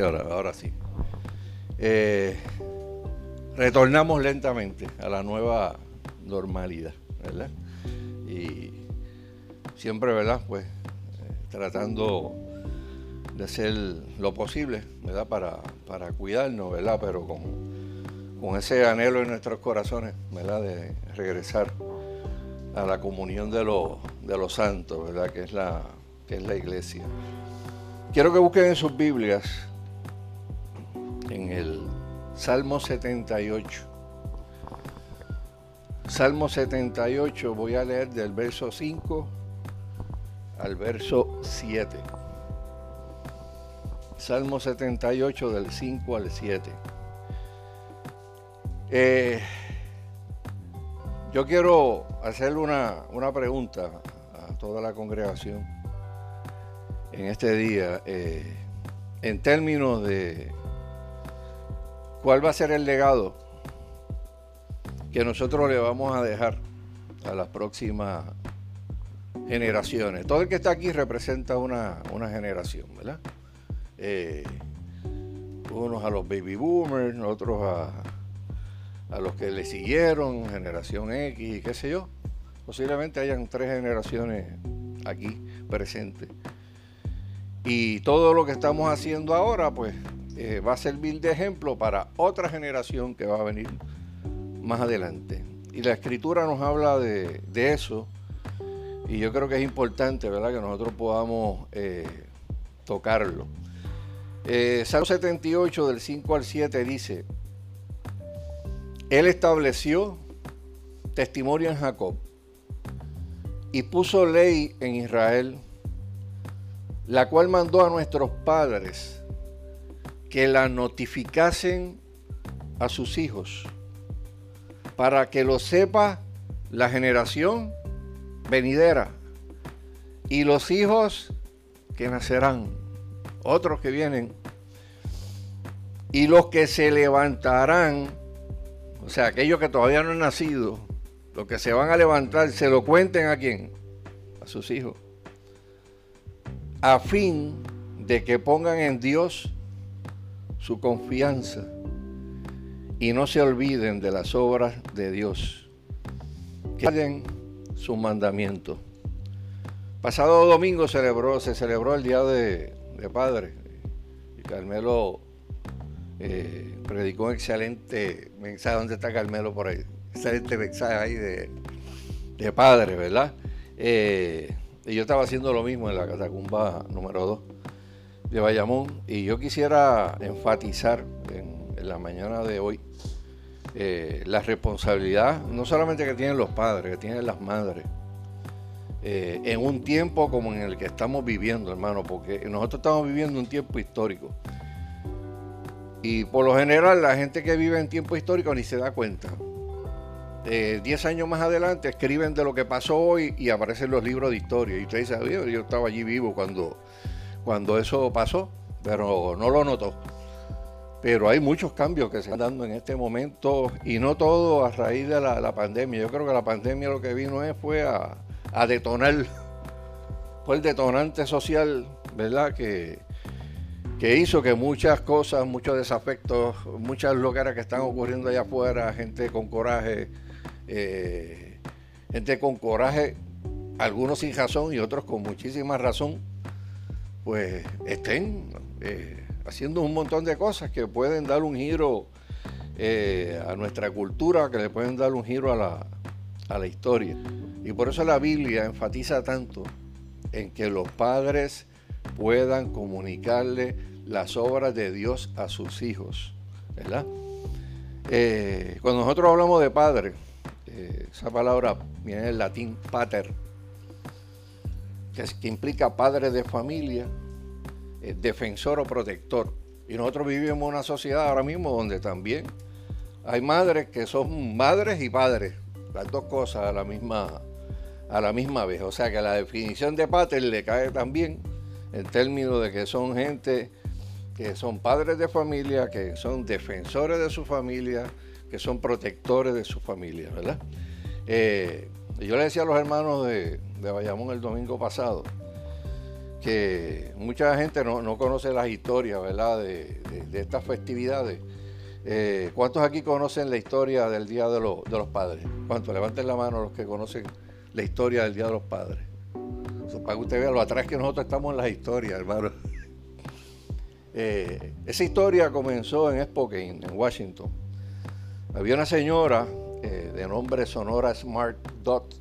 Ahora, ahora sí. Eh, retornamos lentamente a la nueva normalidad, ¿verdad? Y siempre, ¿verdad? Pues eh, tratando de hacer lo posible, ¿verdad? Para, para cuidarnos, ¿verdad? Pero con, con ese anhelo en nuestros corazones, ¿verdad? De regresar a la comunión de, los, de los santos, ¿verdad? Que es, la, que es la iglesia. Quiero que busquen en sus Biblias, Salmo 78. Salmo 78, voy a leer del verso 5 al verso 7. Salmo 78 del 5 al 7. Eh, yo quiero hacerle una, pregunta a toda la congregación en este día, eh, en términos de cuál va a ser el legado que nosotros le vamos a dejar a las próximas generaciones. Todo el que está aquí representa una, una generación, ¿verdad? Eh, unos a los baby boomers, otros a, a los que le siguieron, generación X, qué sé yo. Posiblemente hayan tres generaciones aquí presentes. Y todo lo que estamos haciendo ahora, pues, eh, va a servir de ejemplo para otra generación que va a venir más adelante. Y la escritura nos habla de, eso. Y yo creo que es importante, ¿verdad?, que nosotros podamos eh, tocarlo. Eh, Salmo 78, del 5 al 7, dice: Él estableció testimonio en Jacob y puso ley en Israel, la cual mandó a nuestros padres que la notificasen a sus hijos. Para que lo sepa la generación venidera. Y los hijos que nacerán, otros que vienen, y los que se levantarán, o sea, aquellos que todavía no han nacido, los que se van a levantar, se lo cuenten a quién, a sus hijos, a fin de que pongan en Dios su confianza y no se olviden de las obras de Dios. Que hagan sus mandamientos. Pasado domingo se celebró el Día de, Padre. Y Carmelo eh, predicó un excelente mensaje. ¿Dónde está Carmelo por ahí? Excelente mensaje ahí de, de Padre, ¿verdad? Eh, y yo estaba haciendo lo mismo en la catacumba número 2 de Bayamón. Y yo quisiera enfatizar en, la mañana de hoy eh, la responsabilidad, no solamente que tienen los padres, que tienen las madres, eh, en un tiempo como en el que estamos viviendo, hermano, porque nosotros estamos viviendo un tiempo histórico. Y por lo general la gente que vive en tiempo histórico ni se da cuenta. Eh, diez años más adelante escriben de lo que pasó hoy y aparecen los libros de historia. Y usted dice, yo estaba allí vivo cuando cuando eso pasó, pero no lo notó. Pero hay muchos cambios que se están dando en este momento y no todo a raíz de la, pandemia. Yo creo que la pandemia lo que vino es, fue a, detonar, fue el detonante social, ¿verdad? Que, que hizo que muchas cosas, muchos desafectos, muchas locuras que están ocurriendo allá afuera, gente con coraje, eh, gente con coraje, algunos sin razón y otros con muchísima razón, pues estén eh, haciendo un montón de cosas que pueden dar un giro eh, a nuestra cultura, que le pueden dar un giro a la, a la historia. Y por eso la Biblia enfatiza tanto en que los padres puedan comunicarle las obras de Dios a sus hijos, ¿verdad? Eh, cuando nosotros hablamos de padre, esa palabra viene del latín pater, que, implica padre de familia, eh, defensor o protector. Y nosotros vivimos en una sociedad ahora mismo donde también hay madres que son madres y padres, las dos cosas a la misma, a la misma vez. O sea que la definición de pater le cae también en términos de que son gente que son padres de familia, que son defensores de su familia, que son protectores de su familia, ¿verdad? Eh, yo le decía a los hermanos de, de Bayamón el domingo pasado que mucha gente no, conoce las historias, ¿verdad? De, estas festividades. Eh, ¿Cuántos aquí conocen la historia del Día de, los Padres? ¿Cuántos? Levanten la mano los que conocen la historia del Día de los Padres. para que usted vea lo atrás que nosotros estamos en las historias, hermano. Eh, esa historia comenzó en Spokane, en Washington. Había una señora eh, de nombre Sonora Smart Dot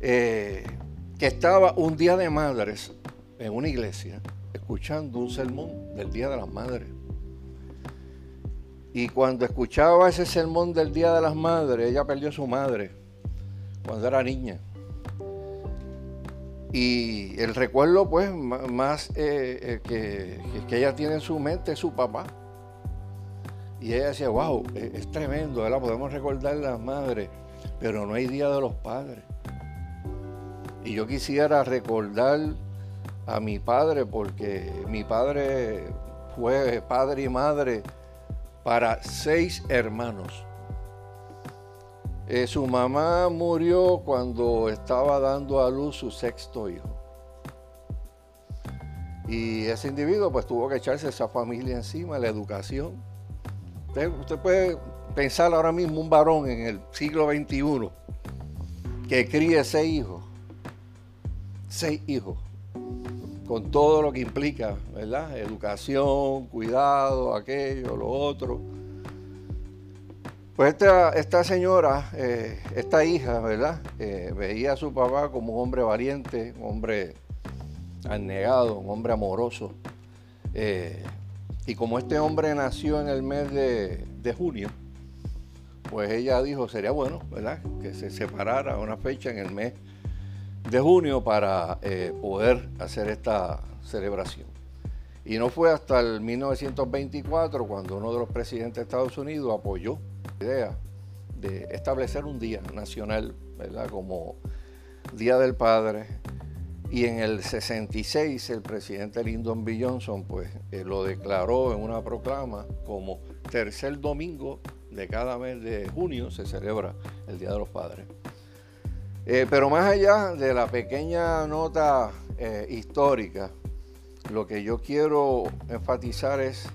que estaba un día de madres en una iglesia escuchando un sermón del Día de las Madres. Y cuando escuchaba ese sermón del Día de las Madres, ella perdió a su madre cuando era niña. Y el recuerdo, pues, más eh, eh, que, ella tiene en su mente es su papá. Y ella decía, wow, es, es tremendo, ¿verdad? Podemos recordar las madres, pero no hay Día de los Padres. Y yo quisiera recordar a mi padre porque mi padre fue padre y madre para seis hermanos. Eh, su mamá murió cuando estaba dando a luz su sexto hijo. Y ese individuo pues tuvo que echarse esa familia encima, la educación. Usted, puede pensar ahora mismo un varón en el siglo XXI que críe seis hijos. Seis hijos con todo lo que implica, ¿verdad? Educación, cuidado, aquello, lo otro. Pues esta, señora, eh, esta hija, ¿verdad? Eh, veía a su papá como un hombre valiente, un hombre anegado, un hombre amoroso. Eh, y como este hombre nació en el mes de, junio, pues ella dijo, sería bueno, ¿verdad? Que se separara una fecha en el mes de junio para eh, poder hacer esta celebración. Y no fue hasta el 1924 cuando uno de los presidentes de Estados Unidos apoyó la idea de establecer un día nacional, ¿verdad? Como Día del Padre. Y en el 66 el presidente Lyndon B. Johnson pues eh, lo declaró en una proclama como tercer domingo de cada mes de junio se celebra el Día de los Padres. Eh, pero más allá de la pequeña nota eh, histórica, lo que yo quiero enfatizar es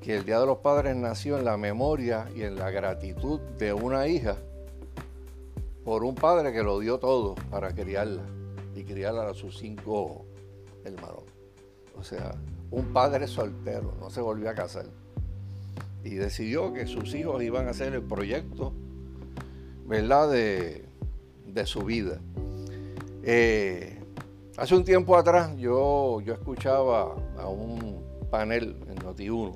que el Día de los Padres nació en la memoria y en la gratitud de una hija por un padre que lo dio todo para criarla y criarla a sus cinco hermanos. O sea, un padre soltero, no se volvió a casar. Y decidió que sus hijos iban a hacer el proyecto, ¿verdad? De, de su vida. Eh, hace un tiempo atrás yo, yo escuchaba a un panel en Noti1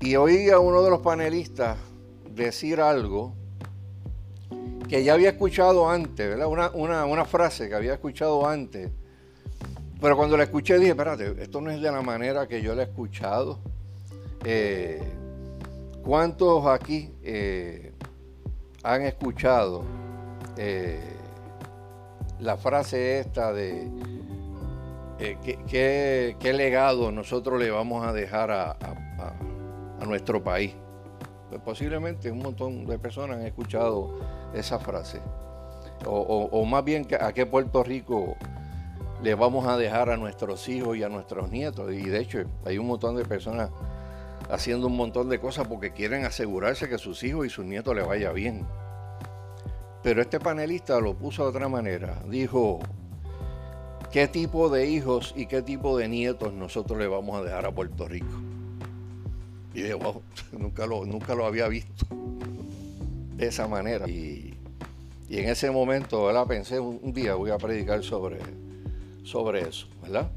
y oí a uno de los panelistas decir algo que ya había escuchado antes, ¿verdad? Una, frase que había escuchado antes. Pero cuando la escuché dije, espérate, esto no es de la manera que yo la he escuchado. Eh, ¿Cuántos aquí eh, han escuchado eh, la frase esta de eh, ¿qué, legado nosotros le vamos a dejar a, nuestro país. Pues posiblemente un montón de personas han escuchado esa frase. O, más bien a qué Puerto Rico le vamos a dejar a nuestros hijos y a nuestros nietos. Y de hecho hay un montón de personas haciendo un montón de cosas porque quieren asegurarse que sus hijos y sus nietos les vaya bien. Pero este panelista lo puso de otra manera. Dijo, ¿qué tipo de hijos y qué tipo de nietos nosotros le vamos a dejar a Puerto Rico? Y dije, wow, nunca lo, nunca lo había visto de esa manera. Y, en ese momento, ¿verdad? Pensé, un, día voy a predicar sobre, sobre eso, ¿verdad?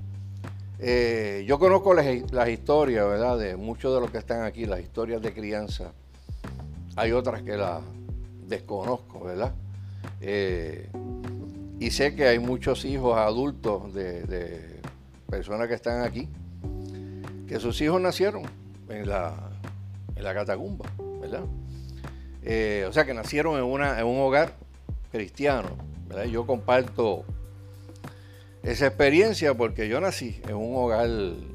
Eh, yo conozco las, las, historias, ¿verdad? De muchos de los que están aquí, las historias de crianza. Hay otras que las desconozco, ¿verdad? Eh, y sé que hay muchos hijos adultos de, personas que están aquí, que sus hijos nacieron en la, en la catacumba, ¿verdad? Eh, o sea, que nacieron en, una, en un hogar cristiano, ¿verdad? Yo comparto esa experiencia porque yo nací en un hogar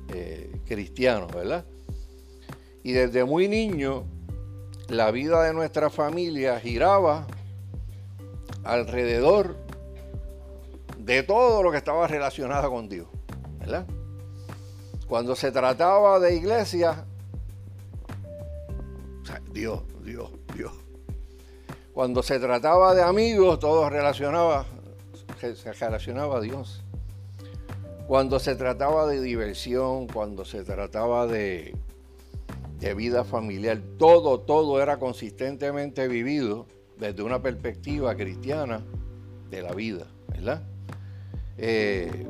eh, cristiano, ¿verdad? Y desde muy niño la vida de nuestra familia giraba alrededor de todo lo que estaba relacionado con Dios, ¿verdad? Cuando se trataba de iglesia, Dios, Dios, Dios. Cuando se trataba de amigos, todo relacionaba, se relacionaba a Dios. Cuando se trataba de diversión, cuando se trataba de, de vida familiar, todo, todo era consistentemente vivido desde una perspectiva cristiana de la vida, ¿verdad? Eh,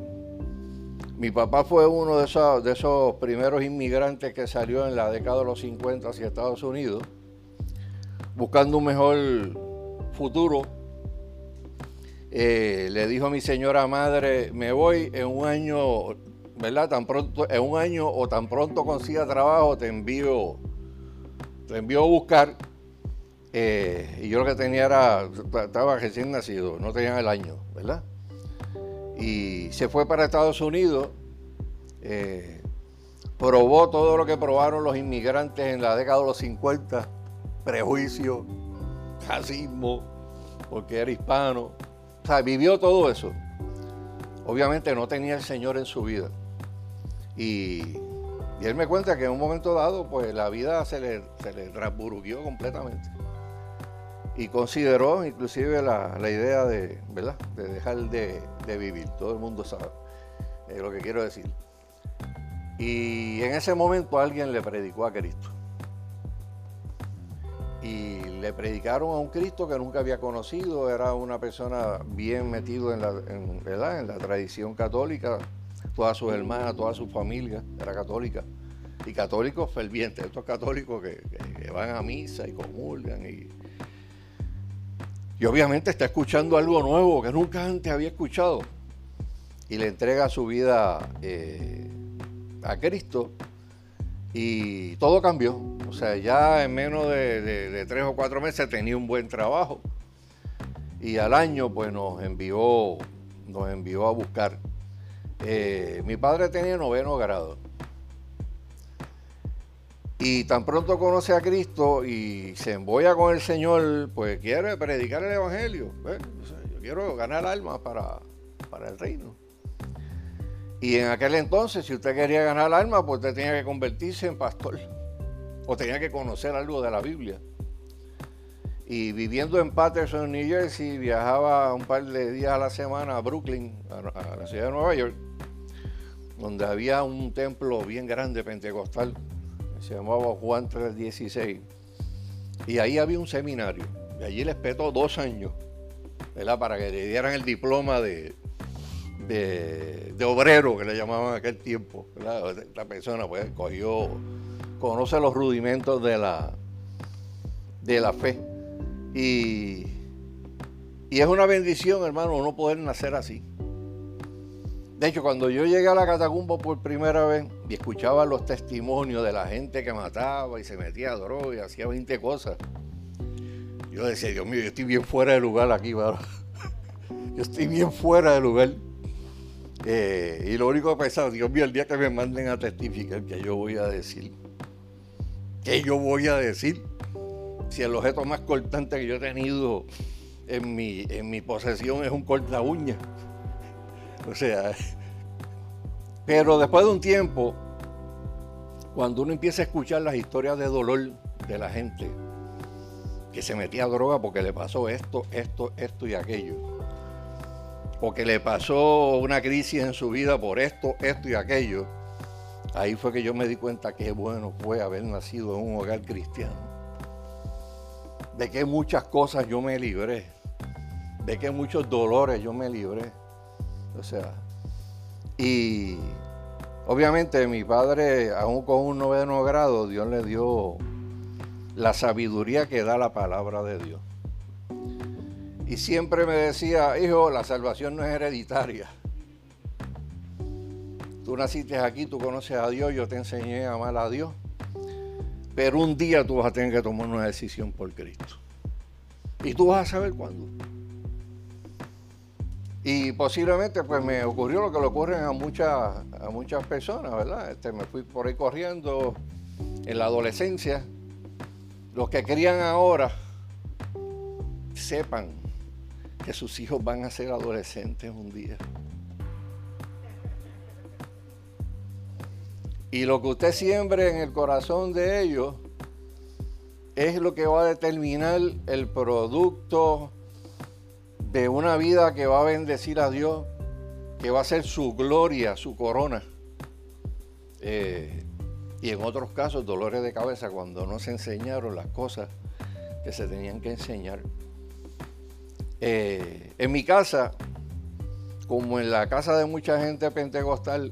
mi papá fue uno de esos, de esos primeros inmigrantes que salió en la década de los 50 hacia Estados Unidos, buscando un mejor futuro. Eh, le dijo a mi señora madre, me voy en un año, ¿verdad? Tan pronto, en un año o tan pronto consiga trabajo, te envío, te envío a buscar. Eh, y yo lo que tenía era, estaba recién nacido, no tenía el año, ¿verdad? y se fue para Estados Unidos. Eh, probó todo lo que probaron los inmigrantes en la década de los 50, prejuicio, racismo, porque era hispano. O sea, vivió todo eso. Obviamente no tenía el Señor en su vida. Y, él me cuenta que en un momento dado, pues la vida se le, se le completamente y consideró inclusive la, idea de, ¿verdad? de dejar de, vivir. Todo el mundo sabe lo que quiero decir. Y en ese momento alguien le predicó a Cristo. Y le predicaron a un Cristo que nunca había conocido, era una persona bien metido en la, tradición católica, todas sus hermanas, toda su familia era católica. Y católicos fervientes, estos católicos que, van a misa y comulgan y, y obviamente está escuchando algo nuevo que nunca antes había escuchado. Y le entrega su vida eh, a Cristo. Y todo cambió. O sea, ya en menos de, tres o cuatro meses tenía un buen trabajo. Y al año pues nos envió, nos envió a buscar. Eh, mi padre tenía noveno grado. Y tan pronto conoce a Cristo y se emboya con el Señor, pues quiere predicar el Evangelio. yo quiero ganar almas para, para el reino. Y en aquel entonces, si usted quería ganar almas, pues usted tenía que convertirse en pastor. O tenía que conocer algo de la Biblia. Y viviendo en Patterson, New Jersey, viajaba un par de días a la semana a Brooklyn, a la ciudad de Nueva York, donde había un templo bien grande pentecostal se llamaba Juan 316. Y ahí había un seminario. Y allí le espetó dos años, ¿verdad? Para que le dieran el diploma de, de, obrero, que le llamaban aquel tiempo. Esta persona, pues, cogió, conoce los rudimentos de la, de la fe. Y, y es una bendición, hermano, no poder nacer así. De hecho, cuando yo llegué a la catacumba por primera vez y escuchaba los testimonios de la gente que mataba y se metía a droga y hacía 20 cosas, yo decía, Dios mío, yo estoy bien fuera de lugar aquí, ¿verdad? yo estoy bien fuera de lugar. Eh, y lo único que pensaba, Dios mío, el día que me manden a testificar, que yo voy a decir? ¿Qué yo voy a decir? Si el objeto más cortante que yo he tenido en mi, en mi posesión es un corta uña. O sea, pero después de un tiempo, cuando uno empieza a escuchar las historias de dolor de la gente que se metía a droga porque le pasó esto, esto, esto y aquello, o que le pasó una crisis en su vida por esto, esto y aquello, ahí fue que yo me di cuenta que bueno fue haber nacido en un hogar cristiano. De que muchas cosas yo me libré, de que muchos dolores yo me libré o sea, y obviamente mi padre, aún con un noveno grado, Dios le dio la sabiduría que da la palabra de Dios. Y siempre me decía, hijo, la salvación no es hereditaria. Tú naciste aquí, tú conoces a Dios, yo te enseñé a amar a Dios. Pero un día tú vas a tener que tomar una decisión por Cristo. Y tú vas a saber cuándo. Y posiblemente pues me ocurrió lo que le ocurre a muchas, a muchas personas, ¿verdad? Este, me fui por ahí corriendo en la adolescencia. Los que crían ahora sepan que sus hijos van a ser adolescentes un día. Y lo que usted siembre en el corazón de ellos es lo que va a determinar el producto de una vida que va a bendecir a Dios, que va a ser su gloria, su corona. Eh, y en otros casos, dolores de cabeza cuando no se enseñaron las cosas que se tenían que enseñar. Eh, en mi casa, como en la casa de mucha gente pentecostal,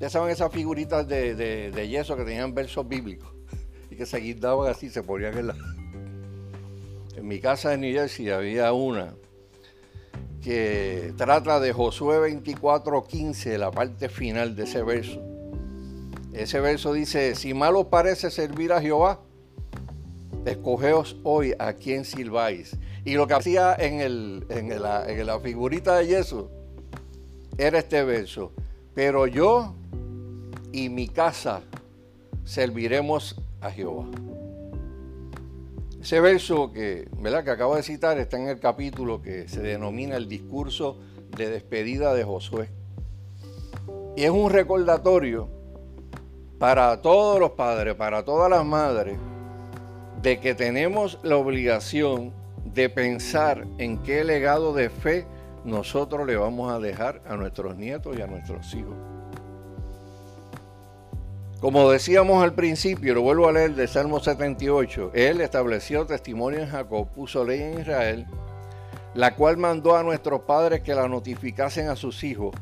ya saben esas figuritas de, yeso que tenían versos bíblicos y que se guindaban así, se ponían en la... En mi casa en New Jersey había una que trata de Josué 24:15, la parte final de ese verso. Ese verso dice, si mal os parece servir a Jehová, escogeos hoy a quien silbáis. Y lo que hacía en, el, en, la, en la figurita de yeso era este verso, pero yo y mi casa serviremos a Jehová. Ese verso que, ¿verdad? que acabo de citar está en el capítulo que se denomina el discurso de despedida de Josué. Y es un recordatorio para todos los padres, para todas las madres, de que tenemos la obligación de pensar en qué legado de fe nosotros le vamos a dejar a nuestros nietos y a nuestros hijos. Como decíamos al principio, lo vuelvo a leer de Salmo 78, Él estableció testimonio en Jacob, puso ley en Israel, la cual mandó a nuestros padres que la notificasen a sus hijos,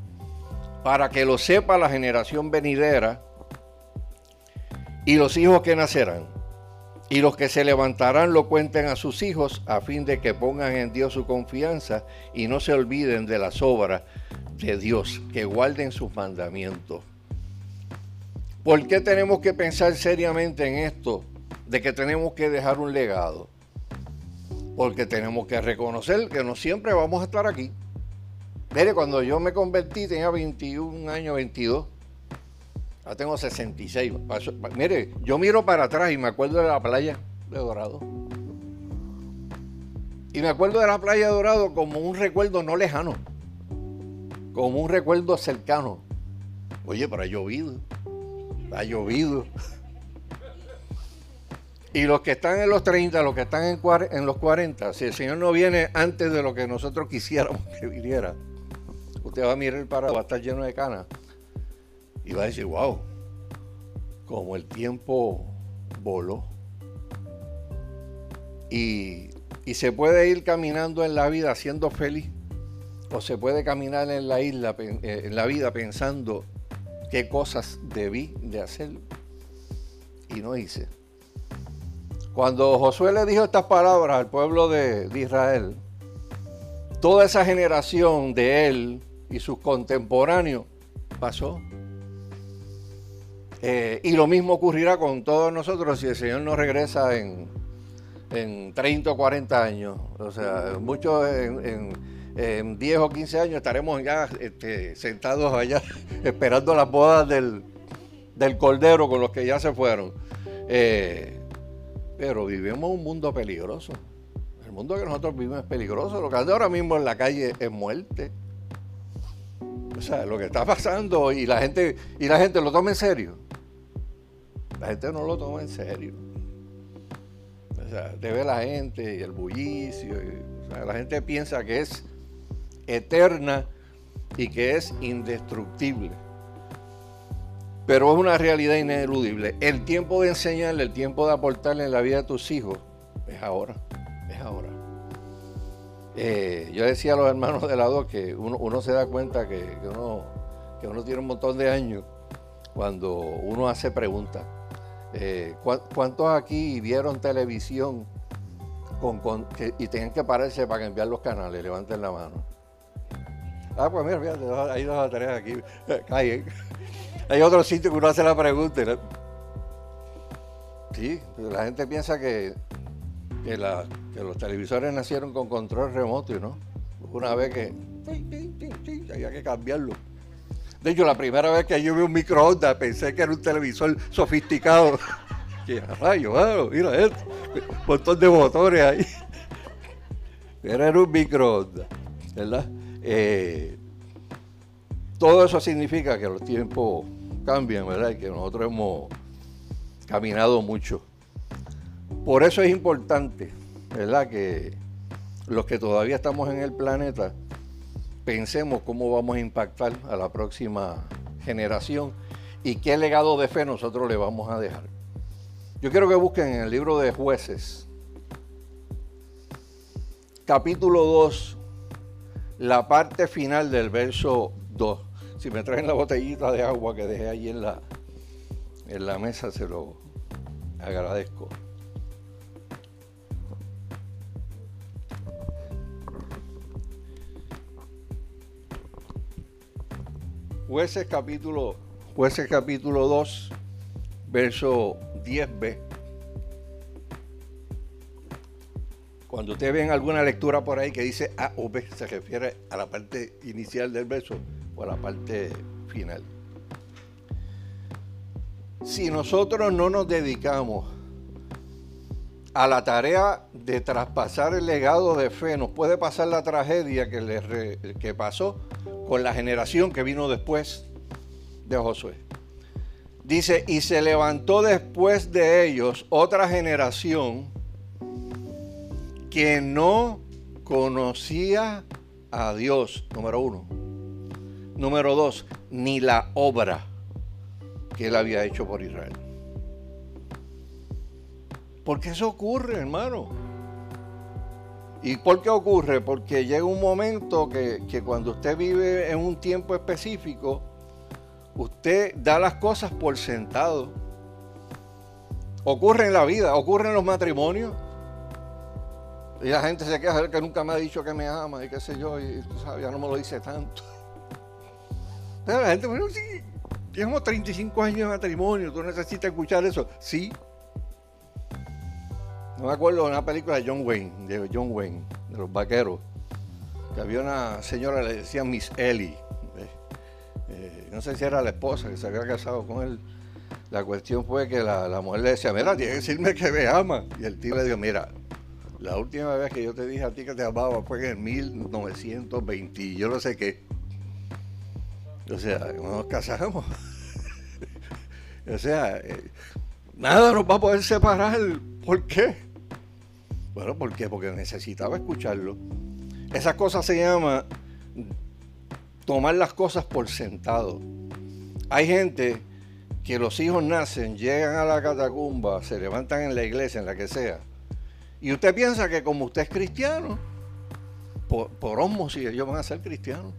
para que lo sepa la generación venidera y los hijos que nacerán. Y los que se levantarán lo cuenten a sus hijos a fin de que pongan en Dios su confianza y no se olviden de las obras de Dios, que guarden sus mandamientos. ¿Por qué tenemos que pensar seriamente en esto de que tenemos que dejar un legado? Porque tenemos que reconocer que no siempre vamos a estar aquí. Mire, cuando yo me convertí tenía 21 años, 22. Ahora tengo 66. Mire, yo miro para atrás y me acuerdo de la playa de Dorado. Y me acuerdo de la playa de Dorado como un recuerdo no lejano, como un recuerdo cercano. Oye, pero ha llovido ha llovido. Y los que están en los 30, los que están en, en, los 40, si el Señor no viene antes de lo que nosotros quisiéramos que viniera, usted va a mirar el parado, va a estar lleno de canas y va a decir, wow, como el tiempo voló. Y, y se puede ir caminando en la vida siendo feliz, o se puede caminar en la isla, eh, en la vida pensando qué cosas debí de hacer y no hice. Cuando Josué le dijo estas palabras al pueblo de, Israel, toda esa generación de él y sus contemporáneos pasó. Eh, y lo mismo ocurrirá con todos nosotros si el Señor nos regresa en, en 30 o 40 años. O sea, muchos en 10 o 15 años estaremos ya este, sentados allá esperando las bodas del, Cordero con los que ya se fueron. Eh, pero vivimos un mundo peligroso. El mundo que nosotros vivimos es peligroso. Lo que anda ahora mismo en la calle es muerte. O sea, lo que está pasando y la gente, y la gente lo toma en serio. La gente no lo toma en serio. O sea, debe la gente y el bullicio. la gente piensa que es eterna y que es indestructible. Pero es una realidad ineludible. El tiempo de enseñarle, el tiempo de aportarle en la vida de tus hijos, es ahora, es ahora. Eh, yo decía a los hermanos de lado que uno, se da cuenta que, uno, que uno tiene un montón de años cuando uno hace preguntas. Eh, ¿Cuántos aquí vieron televisión con, y tenían que pararse para cambiar los canales? Levanten la mano. Ah, pues mira, fíjate, hay dos tareas aquí. Caen. Hay otro sitio que uno hace la pregunta. Sí, la gente piensa que, que, los televisores nacieron con control remoto, ¿no? Una vez que había que cambiarlo. De hecho, la primera vez que yo vi un microondas pensé que era un televisor sofisticado. Que rayo, mira esto. Un montón de motores ahí. Era un microondas, ¿verdad? Eh, todo eso significa que los tiempos cambian, ¿verdad? Y que nosotros hemos caminado mucho. Por eso es importante, ¿verdad? Que los que todavía estamos en el planeta pensemos cómo vamos a impactar a la próxima generación y qué legado de fe nosotros le vamos a dejar. Yo quiero que busquen en el libro de jueces, capítulo 2, la parte final del verso 2. Si me traen la botellita de agua que dejé allí en la, en la mesa, se lo agradezco. Jueces capítulo, Jueces capítulo 2, verso 10b. Cuando ustedes ven alguna lectura por ahí que dice A o B, se refiere a la parte inicial del verso o a la parte final. Si nosotros no nos dedicamos a la tarea de traspasar el legado de fe, nos puede pasar la tragedia que, le, que pasó con la generación que vino después de Josué. Dice, y se levantó después de ellos otra generación que no conocía a Dios, número uno. Número dos, ni la obra que él había hecho por Israel. Porque eso ocurre, hermano. ¿Y por qué ocurre? Porque llega un momento que, cuando usted vive en un tiempo específico, usted da las cosas por sentado. Ocurre en la vida, ocurre en los matrimonios. Y la gente se queja que nunca me ha dicho que me ama y qué sé yo, y ya no me lo dice tanto. Pero la gente, bueno, sí, llevamos 35 años de matrimonio, tú necesitas escuchar eso. Sí, no me acuerdo de una película de John Wayne, de John Wayne, de los vaqueros, que había una señora, le decían Miss Ellie. Eh, eh, no sé si era la esposa que se había casado con él. La cuestión fue que la, mujer le decía, mira, tiene que decirme que me ama. Y el tío le dijo, mira, la última vez que yo te dije a ti que te amaba fue en 1920 y yo no sé qué. O sea, nos casamos. o sea, eh, nada nos va a poder separar. ¿Por qué? Bueno, ¿por qué? Porque necesitaba escucharlo. Esas cosas se llama tomar las cosas por sentado. Hay gente que los hijos nacen, llegan a la catacumba, se levantan en la iglesia, en la que sea, y usted piensa que como usted es cristiano, por, por osmosis ellos van a ser cristianos,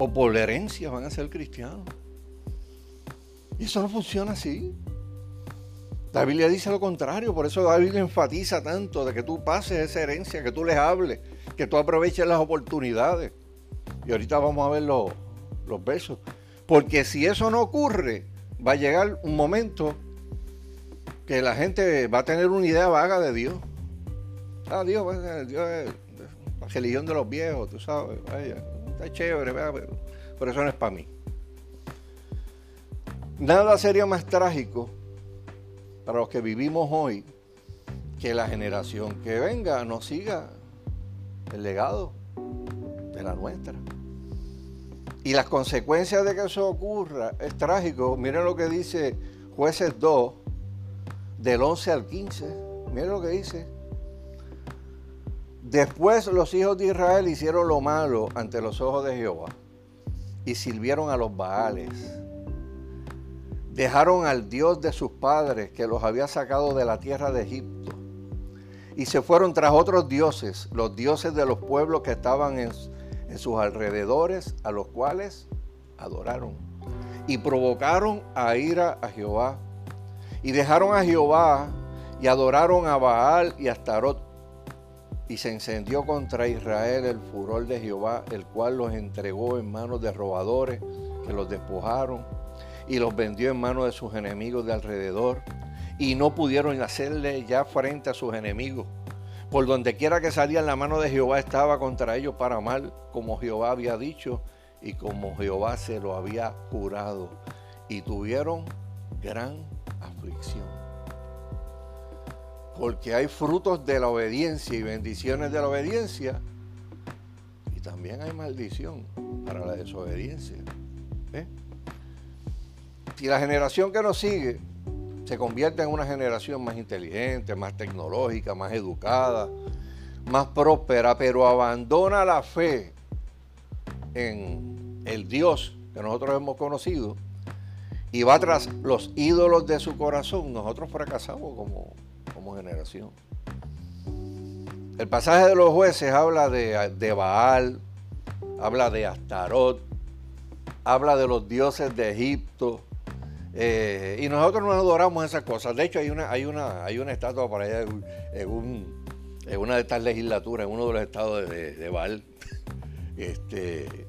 o por herencia van a ser cristianos. Y eso no funciona así. La Biblia dice lo contrario, por eso la Biblia enfatiza tanto de que tú pases esa herencia, que tú les hables, que tú aproveches las oportunidades. Y ahorita vamos a ver los, los versos. Porque si eso no ocurre, va a llegar un momento que la gente va a tener una idea vaga de Dios. Ah, Dios, pues, Dios es la religión de los viejos, tú sabes. Vaya, está chévere, pero eso no es para mí. Nada sería más trágico para los que vivimos hoy, que la generación que venga nos siga el legado de la nuestra. Y las consecuencias de que eso ocurra es trágico. Miren lo que dice jueces 2, del 11 al 15. Miren lo que dice. Después los hijos de Israel hicieron lo malo ante los ojos de Jehová y sirvieron a los Baales Dejaron al Dios de sus padres que los había sacado de la tierra de Egipto. Y se fueron tras otros dioses, los dioses de los pueblos que estaban en, sus alrededores, a los cuales adoraron. Y provocaron a ira a Jehová. Y dejaron a Jehová y adoraron a Baal y a Astarot. Y se encendió contra Israel el furor de Jehová, el cual los entregó en manos de robadores que los despojaron y los vendió en manos de sus enemigos de alrededor y no pudieron hacerle ya frente a sus enemigos. Por donde quiera que salían, la mano de Jehová estaba contra ellos para mal, como Jehová había dicho y como Jehová se lo había jurado. Y tuvieron gran aflicción. porque hay frutos de la obediencia y bendiciones de la obediencia, y también hay maldición para la desobediencia. ¿eh? Si la generación que nos sigue se convierte en una generación más inteligente, más tecnológica, más educada, más próspera, pero abandona la fe en el Dios que nosotros hemos conocido y va tras los ídolos de su corazón, nosotros fracasamos como, como generación. El pasaje de los jueces habla de, Baal, habla de Astarot, habla de los dioses de Egipto, eh, y nosotros no adoramos esas cosas. De hecho, hay una, hay una, hay una estatua por allá en, una de estas legislaturas, en uno de los estados de, de Val, este,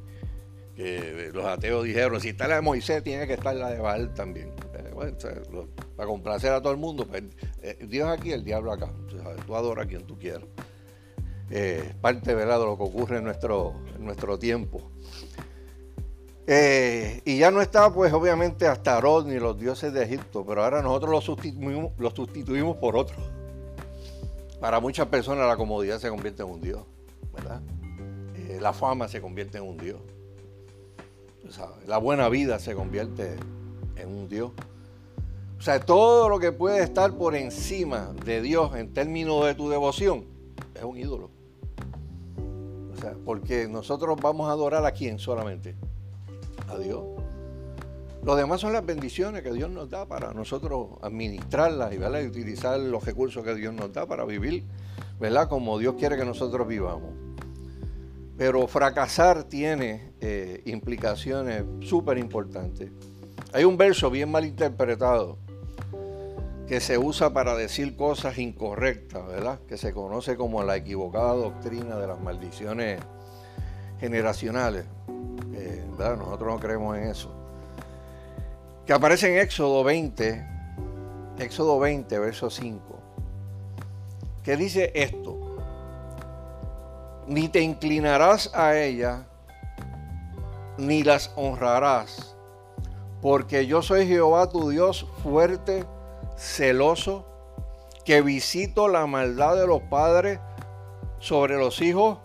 que los ateos dijeron, si está la de Moisés, tiene que estar la de Val también. Eh, para complacer a todo el mundo, pues, eh, Dios aquí, el diablo acá. Tú adoras a quien tú quieras. parte de lo que ocurre en nuestro, tiempo. Eh, y ya no está, pues obviamente, Astarot ni los dioses de Egipto, pero ahora nosotros los sustituimos, sustituimos por otros. Para muchas personas la comodidad se convierte en un dios, ¿verdad? Eh, la fama se convierte en un dios. La buena vida se convierte en un dios. O sea, todo lo que puede estar por encima de Dios en términos de tu devoción es un ídolo. O sea, porque nosotros vamos a adorar a quién solamente a Dios. Lo demás son las bendiciones que Dios nos da para nosotros administrarlas y, y utilizar los recursos que Dios nos da para vivir, ¿verdad? Como Dios quiere que nosotros vivamos. Pero fracasar tiene eh, implicaciones súper importantes. Hay un verso bien mal interpretado que se usa para decir cosas incorrectas, ¿verdad? Que se conoce como la equivocada doctrina de las maldiciones generacionales. Nosotros no creemos en eso. Que aparece en Éxodo 20, Éxodo 20, verso 5, que dice esto, ni te inclinarás a ella, ni las honrarás, porque yo soy Jehová tu Dios fuerte, celoso, que visito la maldad de los padres sobre los hijos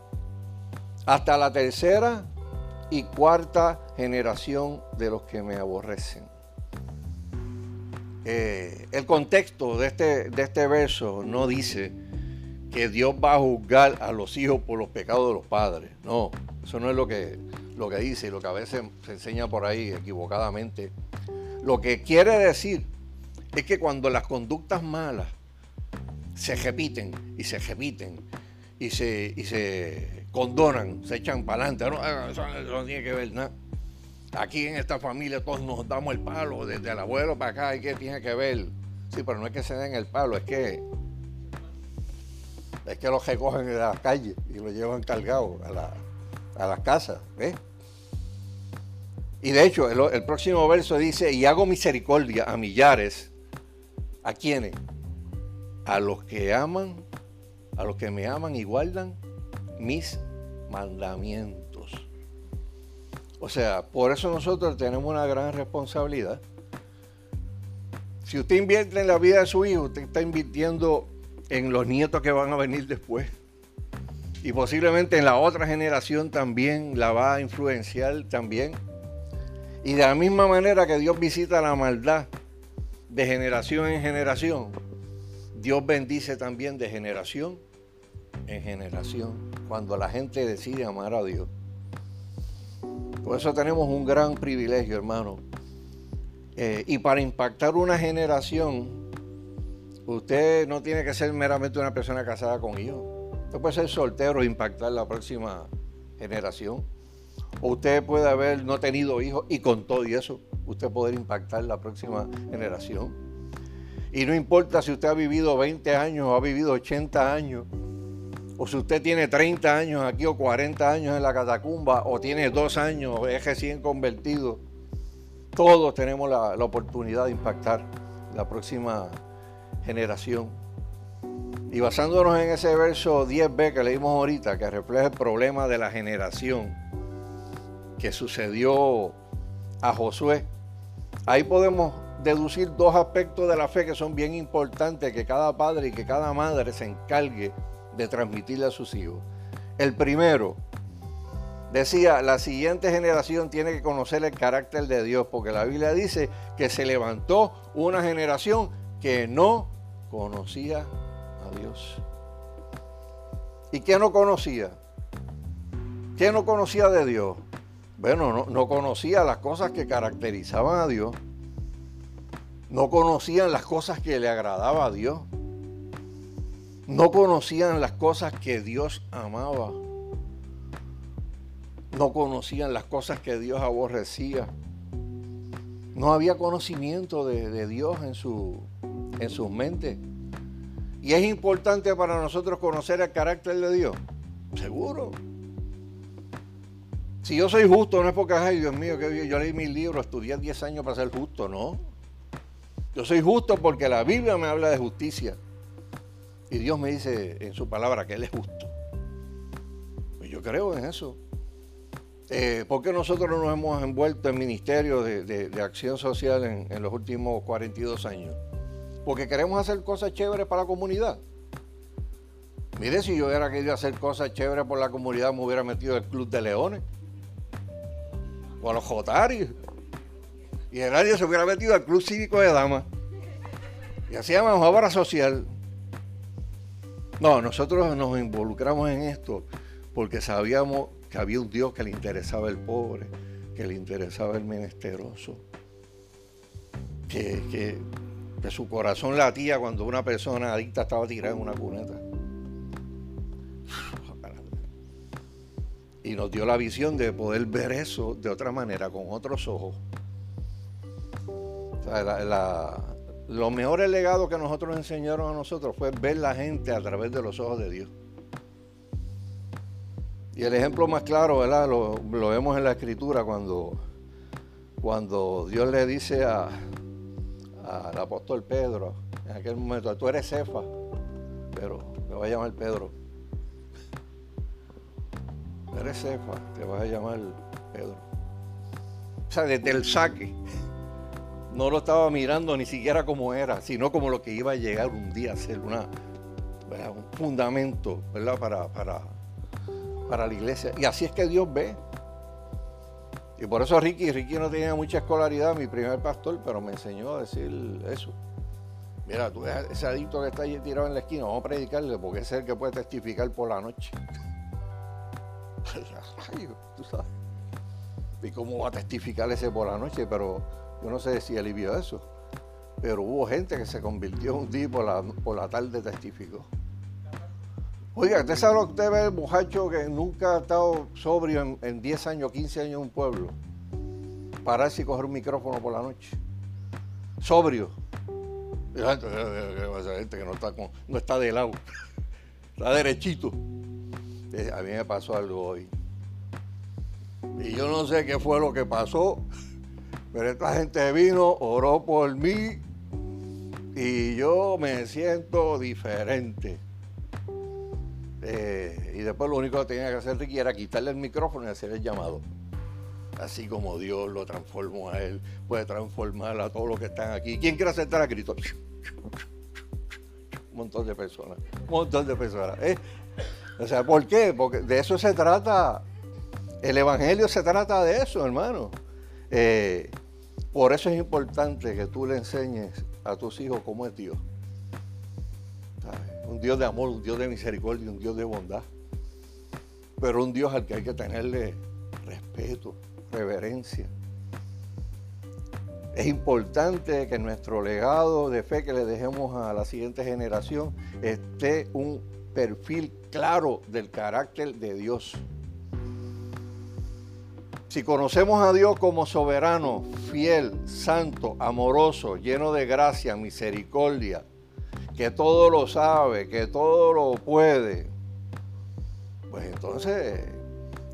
hasta la tercera y cuarta generación de los que me aborrecen. Eh, el contexto de este, de este verso no dice que Dios va a juzgar a los hijos por los pecados de los padres. No, eso no es lo que, lo que dice y lo que a veces se enseña por ahí equivocadamente. Lo que quiere decir es que cuando las conductas malas se repiten y se repiten y se, y se condonan, se echan para adelante. No, eso, no tiene que ver nada. Aquí en esta familia todos nos damos el palo, desde el abuelo para acá, ¿y qué tiene que ver? Sí, pero no es que se den el palo, es que es que los recogen de la calle y los llevan cargados a, la, a las casas. Y de hecho, el, el, próximo verso dice, y hago misericordia a millares. ¿A quiénes? A los que aman, a los que me aman y guardan mis mandamientos. O sea, por eso nosotros tenemos una gran responsabilidad. Si usted invierte en la vida de su hijo, usted está invirtiendo en los nietos que van a venir después. Y posiblemente en la otra generación también la va a influenciar también. Y de la misma manera que Dios visita la maldad de generación en generación, Dios bendice también de generación en generación cuando la gente decide amar a Dios. Por eso tenemos un gran privilegio, hermano. Eh, y para impactar una generación, usted no tiene que ser meramente una persona casada con hijos. Usted puede ser soltero e impactar la próxima generación. O usted puede haber no tenido hijos y con todo y eso, usted poder impactar la próxima generación. Y no importa si usted ha vivido 20 años o ha vivido 80 años, o si usted tiene 30 años aquí o 40 años en la catacumba, o tiene dos años, es recién convertido, todos tenemos la, oportunidad de impactar la próxima generación. Y basándonos en ese verso 10b que leímos ahorita, que refleja el problema de la generación que sucedió a Josué, ahí podemos deducir dos aspectos de la fe que son bien importantes que cada padre y que cada madre se encargue de transmitirle a sus hijos. El primero, decía, la siguiente generación tiene que conocer el carácter de Dios, porque la Biblia dice que se levantó una generación que no conocía a Dios. ¿Y qué no conocía? ¿Qué no conocía de Dios? Bueno, no, no conocía las cosas que caracterizaban a Dios. No conocían las cosas que le agradaba a Dios. No conocían las cosas que Dios amaba. No conocían las cosas que Dios aborrecía. No había conocimiento de, Dios en, su, en sus mentes. Y es importante para nosotros conocer el carácter de Dios. Seguro. Si yo soy justo, no es porque, ay Dios mío, que yo leí mis libros, estudié 10 años para ser justo, no. Yo soy justo porque la Biblia me habla de justicia. Y Dios me dice en su palabra que Él es justo. Pues yo creo en eso. Eh, ¿Por qué nosotros nos hemos envuelto en ministerios de, acción social en, los últimos 42 años? Porque queremos hacer cosas chéveres para la comunidad. Mire, si yo hubiera querido hacer cosas chéveres por la comunidad, me hubiera metido el Club de Leones. O a los Jotarios. Y área se hubiera metido al Club Cívico de Damas. Y hacíamos obra social. No, nosotros nos involucramos en esto porque sabíamos que había un Dios que le interesaba el pobre, que le interesaba el menesteroso, que, que, su corazón latía cuando una persona adicta estaba tirada en una cuneta. Y nos dio la visión de poder ver eso de otra manera, con otros ojos. lo mejor el legado que nosotros enseñaron a nosotros fue ver la gente a través de los ojos de Dios. Y el ejemplo más claro, ¿verdad? Lo, vemos en la escritura cuando, cuando Dios le dice a, al apóstol Pedro, en aquel momento, tú eres Cefa, pero me va a llamar Pedro. eres Cefa, te vas a llamar Pedro. O sea, desde el saque, no lo estaba mirando ni siquiera como era, sino como lo que iba a llegar un día a ser una, un fundamento ¿verdad? Para, para, para la iglesia. Y así es que Dios ve. Y por eso Ricky, Ricky no tenía mucha escolaridad, mi primer pastor, pero me enseñó a decir eso. Mira, tú ese adicto que está ahí tirado en la esquina, vamos a predicarle porque es el que puede testificar por la noche. tú sabes. ¿Y cómo va a testificar ese por la noche? Pero yo no sé si alivió eso. Pero hubo gente que se convirtió un día por la, por la tarde testificó. Oiga, ¿usted sabe lo que usted ve el muchacho que nunca ha estado sobrio en, 10 años, 15 años en un pueblo? Pararse y coger un micrófono por la noche. Sobrio. gente que no está, no está de lado, está derechito. Eh, a mí me pasó algo hoy. Y yo no sé qué fue lo que pasó, pero esta gente vino, oró por mí y yo me siento diferente. Eh, y después lo único que tenía que hacer Ricky era quitarle el micrófono y hacer el llamado. Así como Dios lo transformó a él, puede transformar a todos los que están aquí. ¿Quién quiere aceptar a Cristo? Un montón de personas, un montón de personas. ¿eh? O sea, ¿por qué? Porque de eso se trata. El Evangelio se trata de eso, hermano. Eh, por eso es importante que tú le enseñes a tus hijos cómo es Dios un Dios de amor, un Dios de misericordia, un Dios de bondad, pero un Dios al que hay que tenerle respeto, reverencia. Es importante que nuestro legado de fe que le dejemos a la siguiente generación esté un perfil claro del carácter de Dios. Si conocemos a Dios como soberano, fiel, santo, amoroso, lleno de gracia, misericordia, que todo lo sabe, que todo lo puede, pues entonces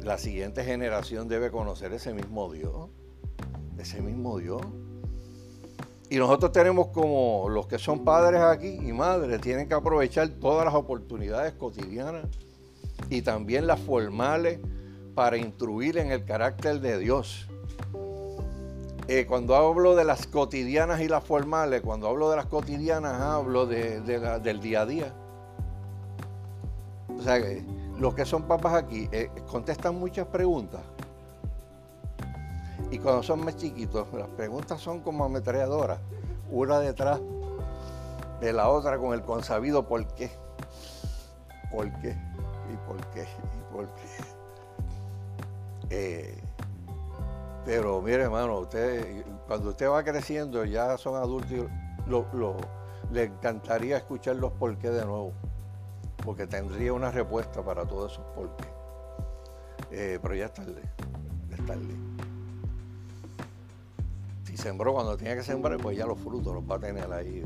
la siguiente generación debe conocer ese mismo Dios, ese mismo Dios. Y nosotros tenemos como los que son padres aquí y madres, tienen que aprovechar todas las oportunidades cotidianas y también las formales para instruir en el carácter de Dios. Eh, cuando hablo de las cotidianas y las formales, cuando hablo de las cotidianas hablo de, del día a día. O sea, los que son papás aquí eh, contestan muchas preguntas. Y cuando son más chiquitos, las preguntas son como ametralladoras, una detrás de la otra con el consabido por qué. ¿Por qué? ¿Y por qué? ¿Y por qué? Pero mire, hermano, usted, cuando usted va creciendo, ya son adultos, lo, le encantaría escuchar los por qué de nuevo, porque tendría una respuesta para todos esos por qué. Eh, pero ya es tarde, ya es tarde. Si sembró cuando tenía que sembrar, pues ya los frutos los va a tener ahí,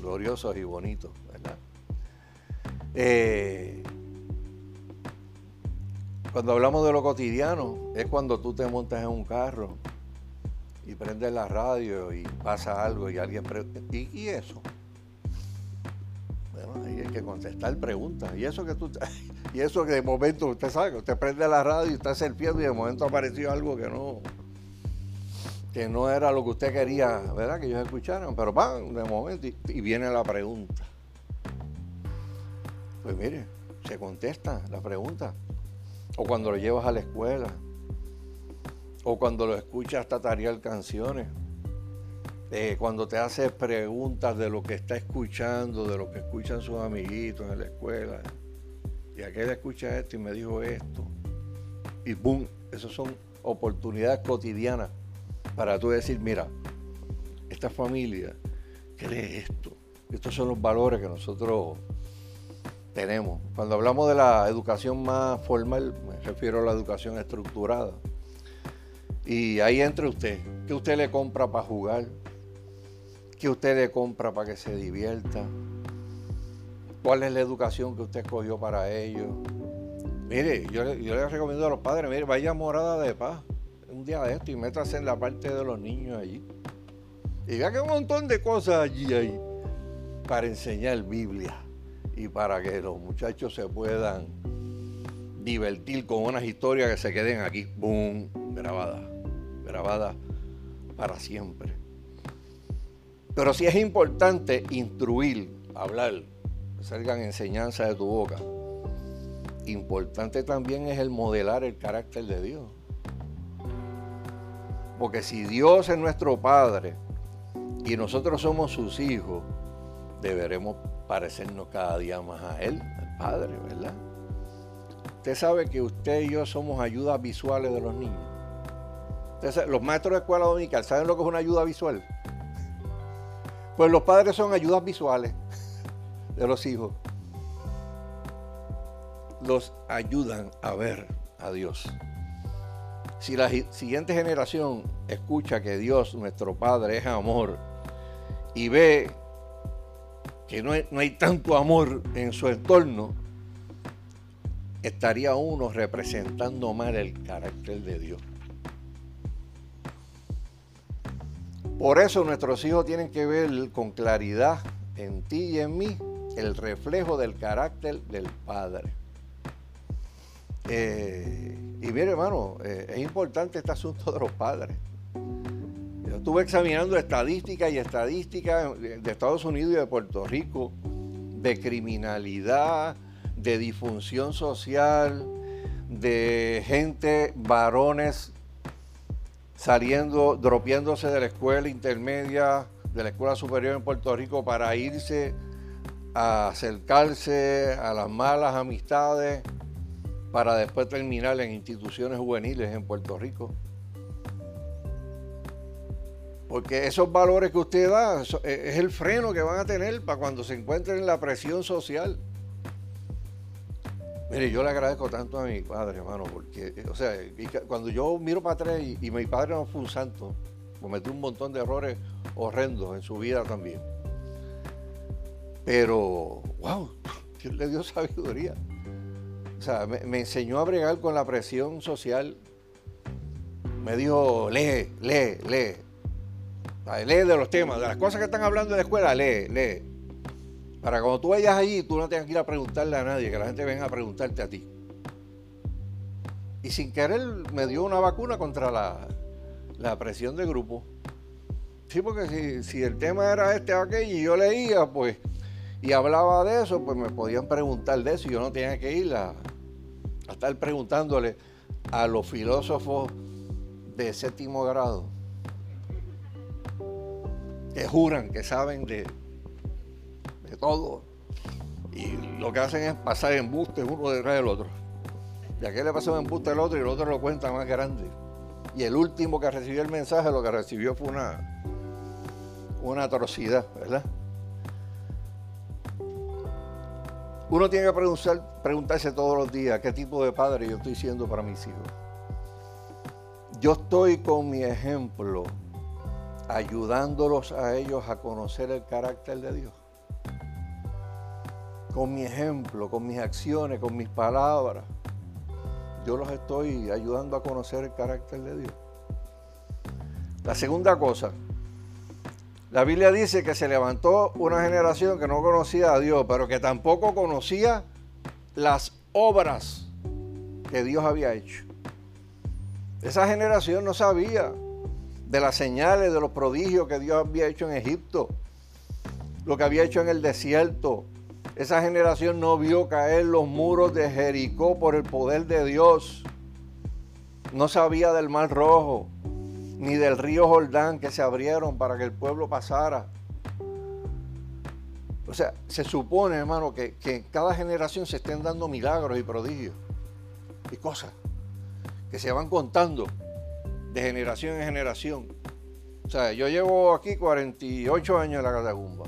gloriosos y bonitos, ¿verdad? Eh, cuando hablamos de lo cotidiano, es cuando tú te montas en un carro y prendes la radio y pasa algo y alguien ¿y, eso? Bueno, ahí hay que contestar preguntas. Y eso que tú y eso que de momento usted sabe, usted prende la radio y está surfeando y de momento apareció algo que no que no era lo que usted quería, ¿verdad? Que ellos escucharan, pero van de momento y viene la pregunta. Pues mire, se contesta la pregunta o cuando lo llevas a la escuela, o cuando lo escuchas tatarear canciones, cuando te haces preguntas de lo que está escuchando, de lo que escuchan sus amiguitos en la escuela. Y aquel escucha esto y me dijo esto. Y boom, esas son oportunidades cotidianas para tú decir, mira, esta familia cree esto. Estos son los valores que nosotros tenemos. Cuando hablamos de la educación más formal, me refiero a la educación estructurada. Y ahí entra usted. ¿Qué usted le compra para jugar? ¿Qué usted le compra para que se divierta? ¿Cuál es la educación que usted escogió para ellos? Mire, yo, yo le recomiendo a los padres, mire, vaya a Morada de Paz un día de esto y métase en la parte de los niños allí. Y vea que hay un montón de cosas allí ahí para enseñar Biblia y para que los muchachos se puedan divertir con unas historias que se queden aquí, boom, grabadas, grabadas para siempre. Pero sí es importante instruir, hablar, salgan enseñanzas de tu boca. Importante también es el modelar el carácter de Dios. Porque si Dios es nuestro Padre y nosotros somos sus hijos, deberemos parecernos cada día más a Él, al Padre, ¿verdad? Usted sabe que usted y yo somos ayudas visuales de los niños. los maestros de escuela dominical, ¿saben lo que es una ayuda visual? Pues los padres son ayudas visuales de los hijos. Los ayudan a ver a Dios. Si la siguiente generación escucha que Dios, nuestro Padre, es amor y ve que no hay, tanto amor en su entorno, estaría uno representando mal el carácter de Dios. Por eso nuestros hijos tienen que ver con claridad en ti y en mí el reflejo del carácter del Padre. Eh, y mire hermano, eh, es importante este asunto de los padres. Estuve examinando estadísticas y estadísticas de Estados Unidos y de Puerto Rico de criminalidad, de disfunción social, de gente, varones saliendo, dropeándose de la escuela intermedia, de la escuela superior en Puerto Rico para irse a acercarse a las malas amistades para después terminar en instituciones juveniles en Puerto Rico. Porque esos valores que usted da e, es el freno que van a tener para cuando se encuentren en la presión social. Mire, yo le agradezco tanto a mi padre, hermano, porque, o sea, cuando yo miro para atrás y, mi padre no fue un santo, cometió un montón de errores horrendos en su vida también. Pero, wow, Dios le dio sabiduría. O sea, me enseñó a bregar con la presión social. Me dijo, lee, lee, lee lee de los temas, de las cosas que están hablando en la escuela, lee, lee. Para cuando tú vayas allí, tú no tengas que ir a preguntarle a nadie, que la gente venga a preguntarte a ti. Y sin querer me dio una vacuna contra la, la presión de grupo. Sí, porque si, si el tema era este o aquello y yo leía, pues, y hablaba de eso, pues me podían preguntar de eso y yo no tenía que ir a, a estar preguntándole a los filósofos de séptimo grado que juran que saben de, de todo y lo que hacen es pasar embustes uno detrás del otro. Y aquel le pasó un embuste al otro y el otro lo cuenta más grande. Y el último que recibió el mensaje, lo que recibió fue una, una atrocidad, ¿verdad? Uno tiene que preguntarse todos los días qué tipo de padre yo estoy siendo para mis hijos. Yo estoy con mi ejemplo ayudándolos a ellos a conocer el carácter de Dios. Con mi ejemplo, con mis acciones, con mis palabras, yo los estoy ayudando a conocer el carácter de Dios. La segunda cosa, la Biblia dice que se levantó una generación que no conocía a Dios, pero que tampoco conocía las obras que Dios había hecho. Esa generación no sabía de las señales, de los prodigios que Dios había hecho en Egipto, lo que había hecho en el desierto. Esa generación no vio caer los muros de Jericó por el poder de Dios. No sabía del mar rojo, ni del río Jordán que se abrieron para que el pueblo pasara. O sea, se supone, hermano, que, que en cada generación se estén dando milagros y prodigios y cosas que se van contando de generación en generación. O sea, yo llevo aquí 48 años en la Catacumba.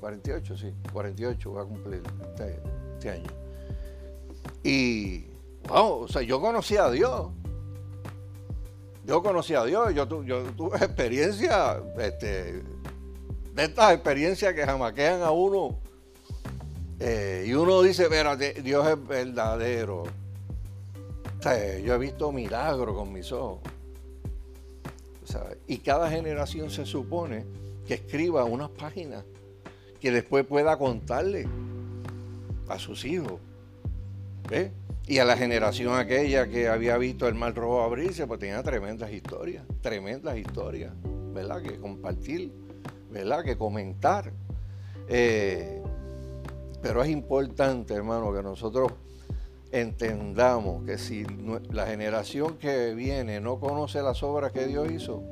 48, sí, 48 voy a cumplir este, este, año. Y, wow, o sea, yo conocí a Dios. Yo conocí a Dios, yo, tuve experiencia, este, de estas experiencias que jamaquean a uno. Eh, y uno dice, espérate, Dios es verdadero yo he visto milagros con mis ojos. y cada generación se supone que escriba unas páginas que después pueda contarle a sus hijos. Y a la generación aquella que había visto el mal rojo abrirse, pues tenía tremendas historias, tremendas historias, ¿verdad? Que compartir, ¿verdad? Que comentar. Eh, pero es importante, hermano, que nosotros entendamos que si la generación que viene no conoce las obras que Dios hizo,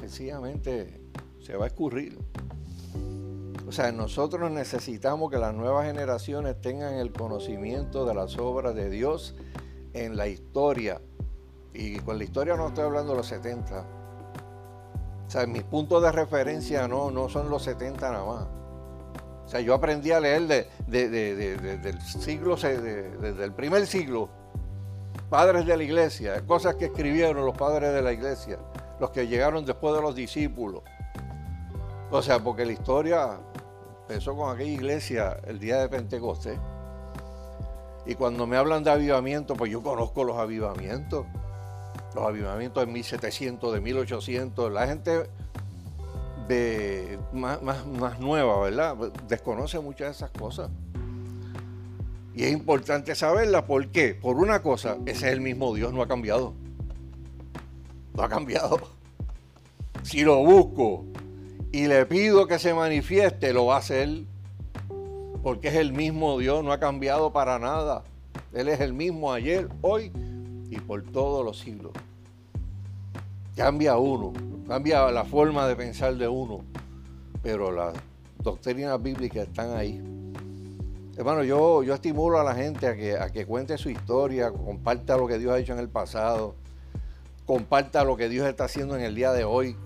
sencillamente se va a escurrir. O sea, nosotros necesitamos que las nuevas generaciones tengan el conocimiento de las obras de Dios en la historia. Y con la historia no estoy hablando de los 70. O sea, mis puntos de referencia no, no son los 70 nada más. O sea, yo aprendí a leer del siglo, desde el primer siglo, padres de la iglesia, cosas que escribieron los padres de la iglesia, los que llegaron después de los discípulos. O sea, porque la historia empezó con aquella iglesia el día de Pentecostés. Y cuando me hablan de avivamiento, pues yo conozco los avivamientos. Los avivamientos de 1700, de 1800. La gente de más, más, nueva, ¿verdad? Desconoce muchas de esas cosas. Y es importante saberla, ¿por qué? Por una cosa, ese es el mismo Dios, no ha cambiado. No ha cambiado. Si lo busco y le pido que se manifieste, lo va a hacer. Porque es el mismo Dios, no ha cambiado para nada. Él es el mismo ayer, hoy y por todos los siglos. Cambia uno, cambia la forma de pensar de uno, pero las doctrinas bíblicas están ahí. Hermano, yo, yo estimulo a la gente a que, a que cuente su historia, comparta lo que Dios ha hecho en el pasado, comparta lo que Dios está haciendo en el día de hoy.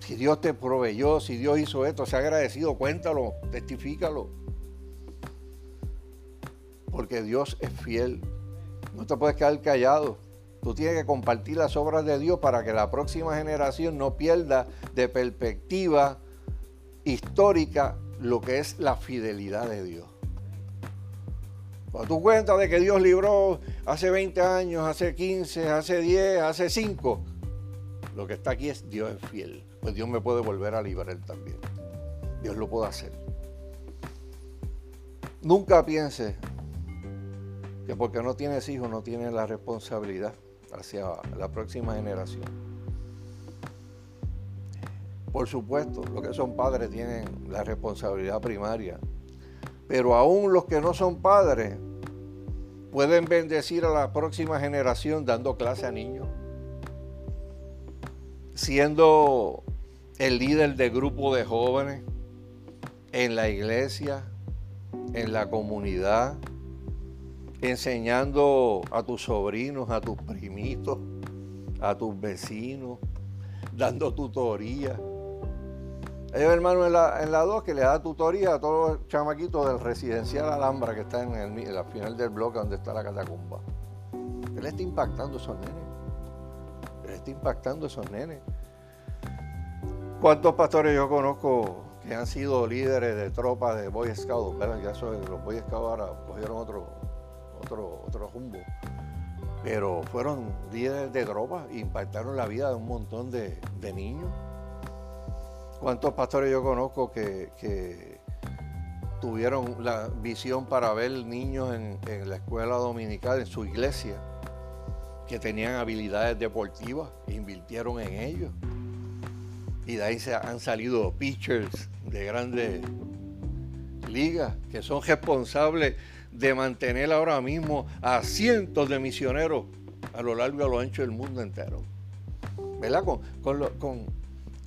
Si Dios te proveyó, si Dios hizo esto, sea agradecido, cuéntalo, testifícalo. Porque Dios es fiel. No te puedes quedar callado. Tú tienes que compartir las obras de Dios para que la próxima generación no pierda de perspectiva histórica lo que es la fidelidad de Dios. Cuando tú cuentas de que Dios libró hace 20 años, hace 15, hace 10, hace 5, lo que está aquí es Dios es fiel. Pues Dios me puede volver a librar también. Dios lo puede hacer. Nunca pienses que porque no tienes hijos no tienes la responsabilidad hacia la próxima generación. por supuesto, los que son padres tienen la responsabilidad primaria. Pero aún los que no son padres pueden bendecir a la próxima generación dando clase a niños. Siendo el líder de grupo de jóvenes en la iglesia, en la comunidad, enseñando a tus sobrinos, a tus primitos, a tus vecinos, dando tutoría. Hay un hermano en la, en la 2 que le da tutoría a todos los chamaquitos del residencial Alhambra que está en, el, final del bloque donde está la catacumba. Él está impactando a esos nenes. Él está impactando a esos nenes. ¿Cuántos pastores yo conozco que han sido líderes de tropas de Boy Scouts? Ya los Boy Scouts ahora cogieron otro, otro, otro rumbo pero fueron líderes de drogas e impactaron la vida de un montón de, niños. ¿Cuántos pastores yo conozco que, tuvieron la visión para ver niños en, la escuela dominical, en su iglesia, que tenían habilidades deportivas invirtieron en ellos? Y de ahí se han salido pitchers de grandes ligas que son responsables de mantener ahora mismo a cientos de misioneros a lo largo y a lo ancho del mundo entero. ¿Verdad? Con,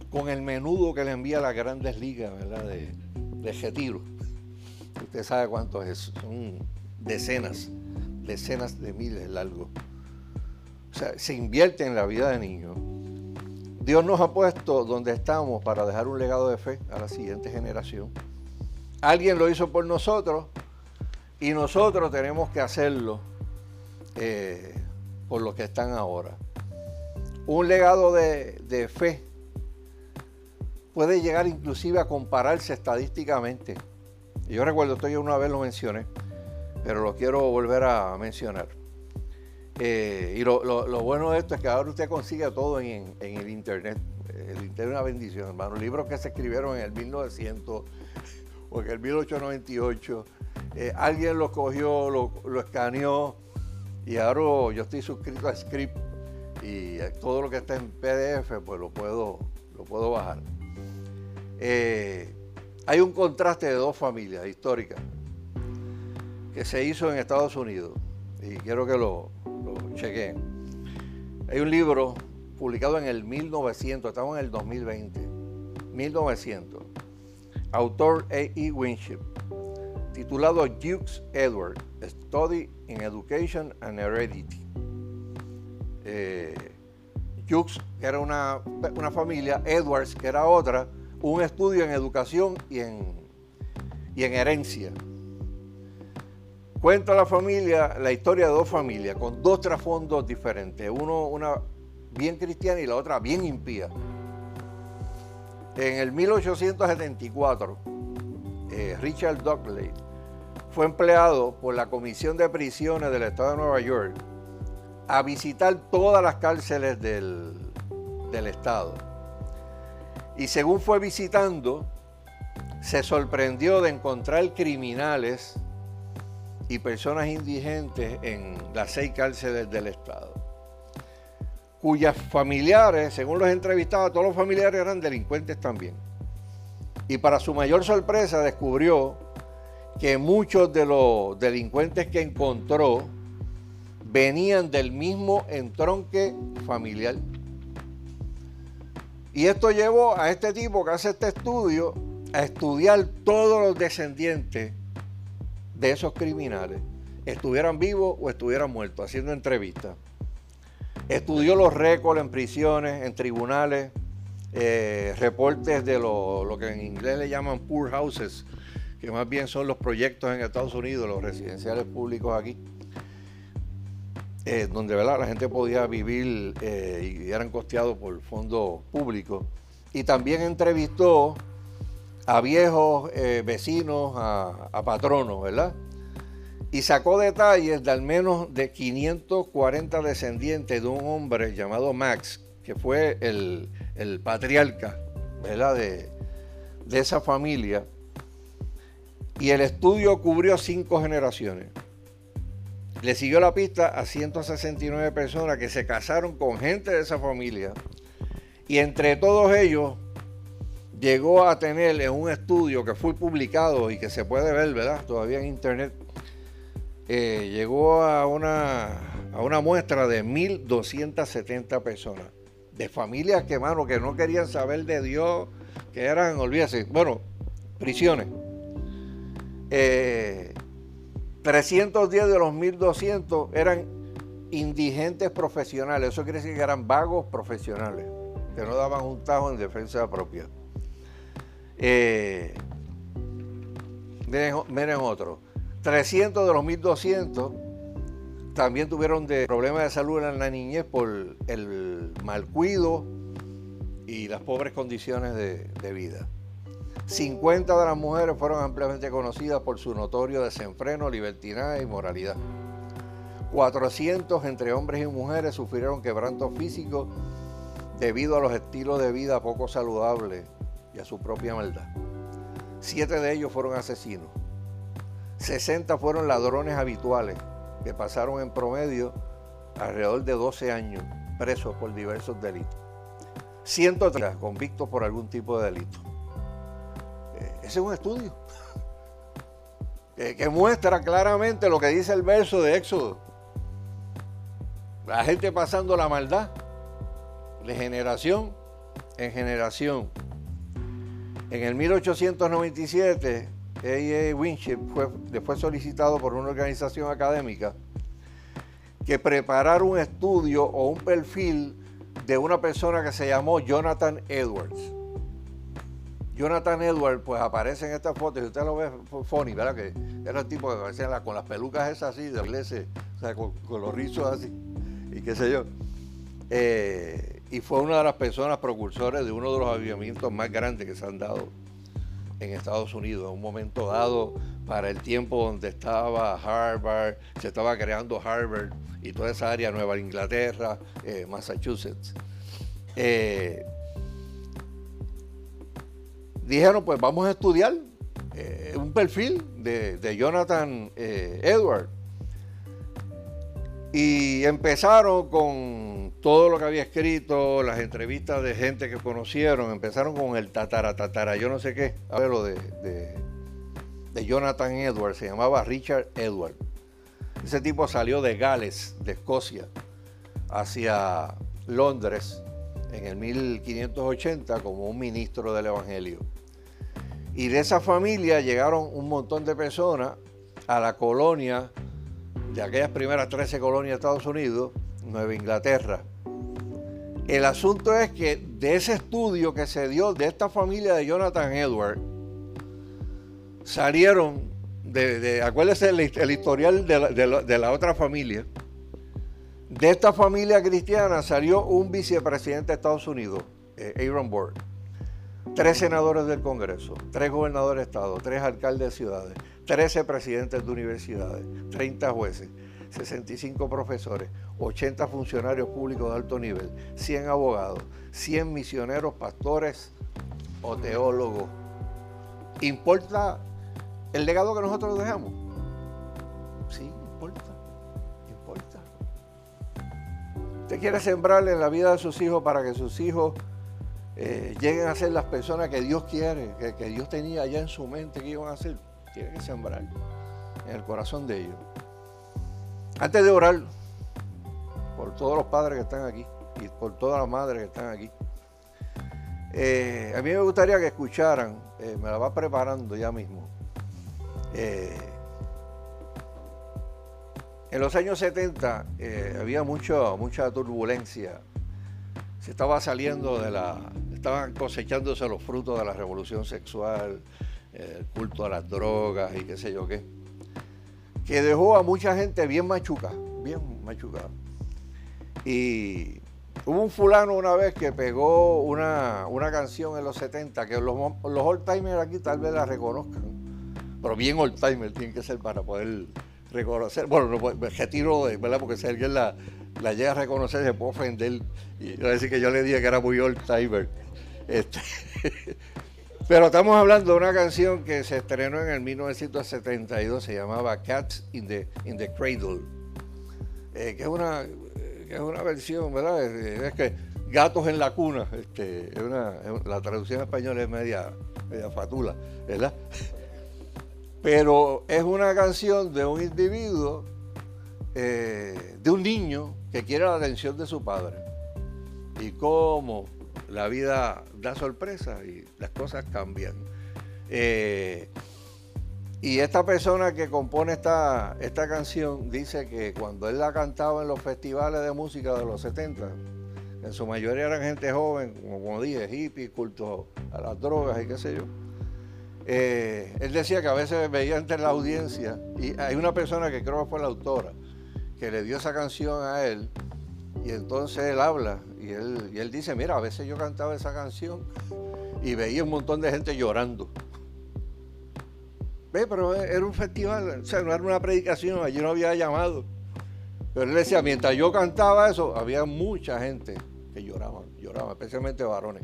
con, el menudo que le envía las grandes ligas, ¿verdad? De, de retiro. Usted sabe cuánto es. Son decenas, decenas de miles largos. O sea, se invierte en la vida de niños. Dios nos ha puesto donde estamos para dejar un legado de fe a la siguiente generación. Alguien lo hizo por nosotros y nosotros tenemos que hacerlo eh, por los que están ahora. Un legado de, fe puede llegar inclusive a compararse estadísticamente. Yo recuerdo, esto yo una vez lo mencioné, pero lo quiero volver a mencionar. Eh, y lo, bueno de esto es que ahora usted consigue todo en, el Internet. El Internet es una bendición, hermano. Libros que se escribieron en el 1900 o en el 1898 eh, alguien lo cogió, lo, escaneó y ahora yo estoy suscrito a Script y todo lo que está en PDF pues lo puedo, lo puedo bajar. Eh, hay un contraste de dos familias históricas que se hizo en Estados Unidos y quiero que lo, chequeen. Hay un libro publicado en el 1900, estamos en el 2020, 1900, autor A.E. Winship titulado Dukes Edward, Study in Education and Heredity. Eh, Dukes, que era una, familia, Edwards, que era otra, un estudio en educación y en, y en herencia. Cuenta la familia, la historia de dos familias con dos trasfondos diferentes, uno una bien cristiana y la otra bien impía. En el 1874, eh, Richard Dudley fue empleado por la Comisión de Prisiones del Estado de Nueva York a visitar todas las cárceles del, Estado. Y según fue visitando, se sorprendió de encontrar criminales y personas indigentes en las seis cárceles del Estado, cuyas familiares, según los entrevistados, todos los familiares eran delincuentes también. Y para su mayor sorpresa descubrió que muchos de los delincuentes que encontró venían del mismo entronque familiar. Y esto llevó a este tipo que hace este estudio a estudiar todos los descendientes de esos criminales, estuvieran vivos o estuvieran muertos, haciendo entrevistas. Estudió los récords en prisiones, en tribunales, eh, reportes de lo, lo que en inglés le llaman poor houses, que más bien son los proyectos en Estados Unidos, los residenciales públicos aquí, eh, donde ¿verdad? la gente podía vivir eh, y eran costeados por fondos públicos. Y también entrevistó a viejos eh, vecinos, a, patronos, ¿verdad? Y sacó detalles de al menos de 540 descendientes de un hombre llamado Max, que fue el, patriarca, ¿verdad? De esa familia y el estudio cubrió cinco generaciones. Le siguió la pista a 169 personas que se casaron con gente de esa familia y entre todos ellos llegó a tener en un estudio que fue publicado y que se puede ver, ¿verdad? Todavía en internet, eh, llegó a una, a una muestra de 1.270 personas, de familias que, mano, que no querían saber de Dios, que eran, olvídese, bueno, prisiones. 310 eh, de los 1.200 eran indigentes profesionales, eso quiere decir que eran vagos profesionales, que no daban un tajo en defensa propia. Eh, miren, otro. 300 de los 1200 también tuvieron problemas de salud en la niñez por el mal cuido y las pobres condiciones de vida. 50 de las mujeres fueron ampliamente conocidas por su notorio desenfreno, libertinaje y moralidad. 400 entre hombres y mujeres sufrieron quebrantos físicos debido a los estilos de vida poco saludables a su propia maldad. Siete de ellos fueron asesinos. 60 fueron ladrones habituales que pasaron en promedio alrededor de 12 años presos por diversos delitos. 130 convictos por algún tipo de delito. Eh, ese es un estudio que muestra claramente lo que dice el verso de Éxodo. La gente pasando la maldad de generación en generación. En el 1897, A.A. Winship fue, solicitado por una organización académica que preparara un estudio o un perfil de una persona que se llamó Jonathan Edwards. Jonathan Edwards, pues aparece en esta foto, y usted lo ve funny, ¿verdad? Que era el tipo que aparecía con las pelucas esas así, de iglesia, o sea, con, los rizos así, y qué sé yo. Eh, y fue una de las personas precursores de uno de los avivamientos más grandes que se han dado en Estados Unidos, en un momento dado para el tiempo donde estaba Harvard, se estaba creando Harvard y toda esa área, Nueva Inglaterra, eh, Massachusetts. Eh, dijeron, pues vamos a estudiar eh, un perfil de, Jonathan Edward. Y empezaron con todo lo que había escrito, las entrevistas de gente que conocieron, empezaron con el tatara tatara, yo no sé qué, a ver lo de, de, Jonathan Edwards, se llamaba Richard Edwards. Ese tipo salió de Gales, de Escocia, hacia Londres en el 1580 como un ministro del Evangelio. Y de esa familia llegaron un montón de personas a la colonia, de aquellas primeras 13 colonias de Estados Unidos, Nueva Inglaterra. El asunto es que de ese estudio que se dio de esta familia de Jonathan Edward, salieron, de, acuérdense el, historial de la, otra familia, de esta familia cristiana salió un vicepresidente de Estados Unidos, eh, Aaron Burr, tres senadores del Congreso, tres gobernadores de Estado, tres alcaldes de ciudades, 13 presidentes de universidades, 30 jueces, 65 profesores, 80 funcionarios públicos de alto nivel, 100 abogados, 100 misioneros, pastores o teólogos. ¿Importa el legado que nosotros dejamos? Sí, importa, importa. Usted quiere sembrarle en la vida de sus hijos para que sus hijos eh, lleguen a ser las personas que Dios quiere, que, Dios tenía allá en su mente que iban a ser. Tiene que sembrar en el corazón de ellos. Antes de orar por todos los padres que están aquí y por todas las madres que están aquí, eh, a mí me gustaría que escucharan, eh, me la va preparando ya mismo. En los años 70 había mucho, mucha turbulencia. Estaba saliendo de la. Estaban cosechándose los frutos de la revolución sexual, el culto a las drogas y qué sé yo qué que dejó a mucha gente bien machuca, bien machucada. Y hubo un fulano una vez que pegó una, canción en los 70, que los, los old timers aquí tal vez la reconozcan, pero bien old timer tiene que ser para poder reconocer. Bueno, no, me retiro de, ¿verdad? Porque si alguien la, la llega a reconocer se puede ofender y a decir que yo le dije que era muy old timer. Este, Pero estamos hablando de una canción que se estrenó en el 1972, se llamaba Cats in the, in the Cradle, eh, que, es una, es una versión, ¿verdad? Es, que gatos en la cuna. Este, la traducción española es media, media fatula, ¿verdad? Pero es una canción de un individuo, eh, de un niño que quiere la atención de su padre. Y cómo la vida da sorpresa y las cosas cambian. Eh, y esta persona que compone esta, esta canción dice que cuando él la cantaba en los festivales de música de los 70, en su mayoría eran gente joven, como, como dije, hippies, culto a las drogas y qué sé yo. Eh, él decía que a veces veía entre la audiencia, y hay una persona que creo que fue la autora, que le dio esa canción a él, y entonces él habla, y él, y él dice, mira, a veces yo cantaba esa canción y veía un montón de gente llorando. Ve, pero era un festival, o sea, no era una predicación, allí no había llamado. Pero él decía, mientras yo cantaba eso, había mucha gente que lloraba, lloraba, especialmente varones.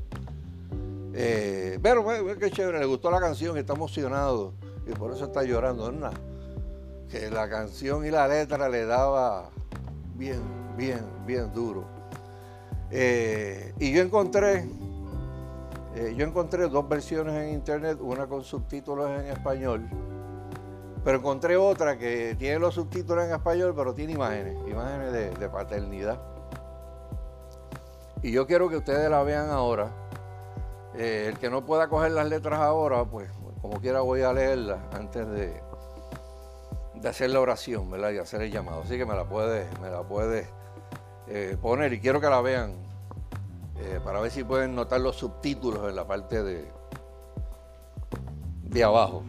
Eh, pero qué chévere, le gustó la canción, está emocionado y por eso está llorando. Nada, que la canción y la letra le daba bien, bien, bien duro. Eh, y yo encontré eh, yo encontré dos versiones en internet, una con subtítulos en español, pero encontré otra que tiene los subtítulos en español, pero tiene imágenes, imágenes de, paternidad. Y yo quiero que ustedes la vean ahora. Eh, el que no pueda coger las letras ahora, pues como quiera voy a leerlas antes de, de hacer la oración, ¿verdad? Y hacer el llamado. Así que me la puedes, me la puedes eh, poner y quiero que la vean eh, para ver si pueden notar los subtítulos en la parte de, de abajo,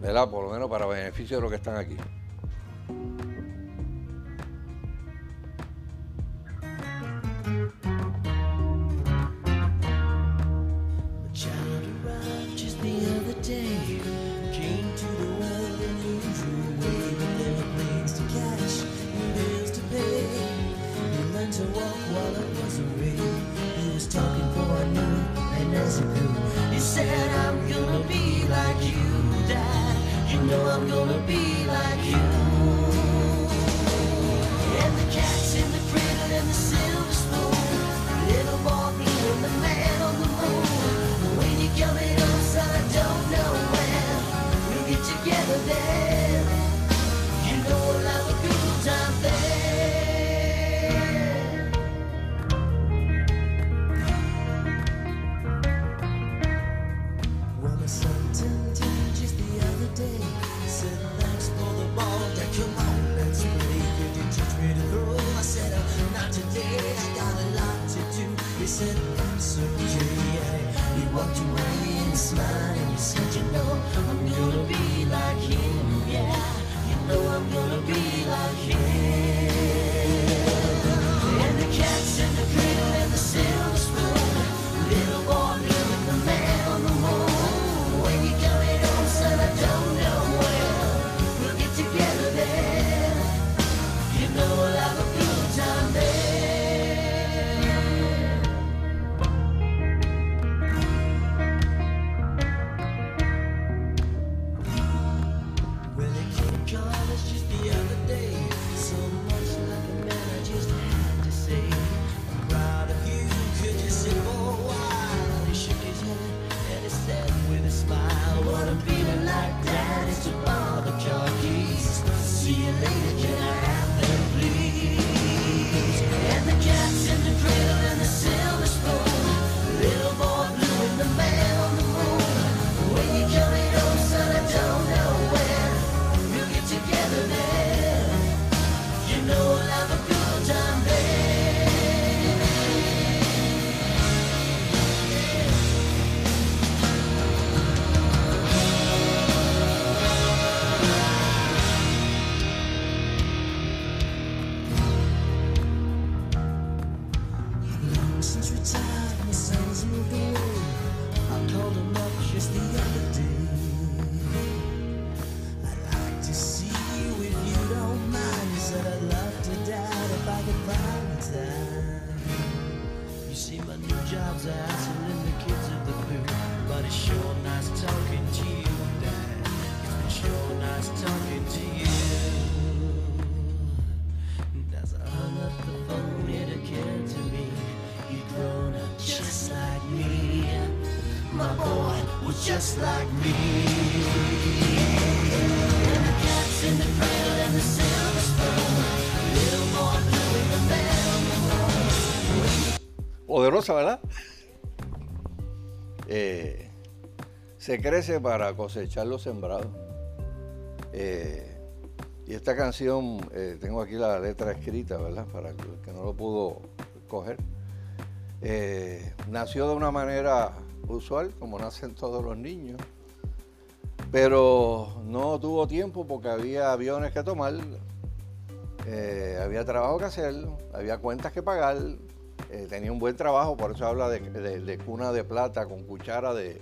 ¿verdad? Por lo menos para beneficio de los que están aquí. know I'm gonna be like you. Just like me. Poderosa, ¿verdad? Eh, se crece para cosechar los sembrados. Eh, y esta canción, eh, tengo aquí la letra escrita, ¿verdad? Para el que no lo pudo coger. Nació de una manera usual, como nacen todos los niños, pero no tuvo tiempo porque había aviones que tomar, eh, había trabajo que hacer, había cuentas que pagar, tenía un buen trabajo, por eso habla de, cuna de plata con cuchara de,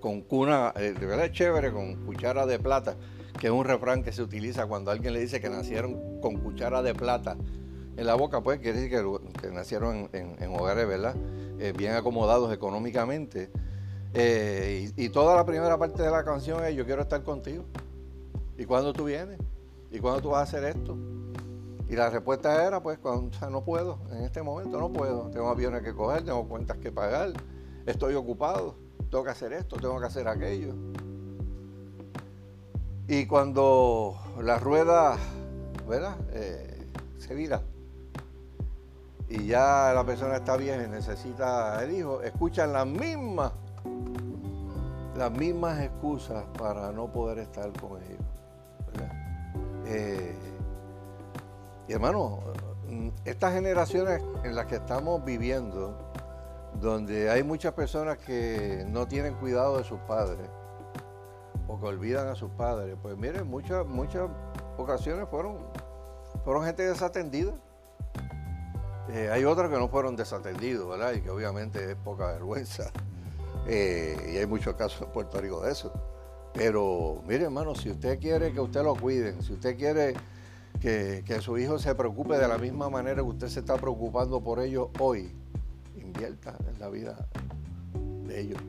con cuna, de verdad chévere, con cuchara de plata que es un refrán que se utiliza cuando alguien le dice que nacieron con cuchara de plata en la boca, pues quiere decir que, nacieron en, hogares, ¿verdad? Eh, bien acomodados económicamente. Eh, y, toda la primera parte de la canción es yo quiero estar contigo. ¿Y cuándo tú vienes? ¿Y cuándo tú vas a hacer esto? Y la respuesta era, pues, cuando, no puedo, en este momento no puedo. Tengo aviones que coger, tengo cuentas que pagar, estoy ocupado, tengo que hacer esto, tengo que hacer aquello. Y cuando la rueda, ¿verdad? Eh, se vira y ya la persona está bien y necesita el hijo, escuchan las mismas, las mismas excusas para no poder estar con ellos. Eh, y hermano, estas generaciones en las que estamos viviendo, donde hay muchas personas que no tienen cuidado de sus padres, o que olvidan a sus padres. Pues miren, muchas, muchas ocasiones fueron, fueron gente desatendida. Eh, hay otras que no fueron desatendidos, ¿verdad? Y que obviamente es poca vergüenza. Eh, y hay muchos casos en Puerto Rico de eso. Pero mire, hermano, si usted quiere que usted lo cuiden, si usted quiere que, que, su hijo se preocupe de la misma manera que usted se está preocupando por ellos hoy, invierta en la vida de ellos.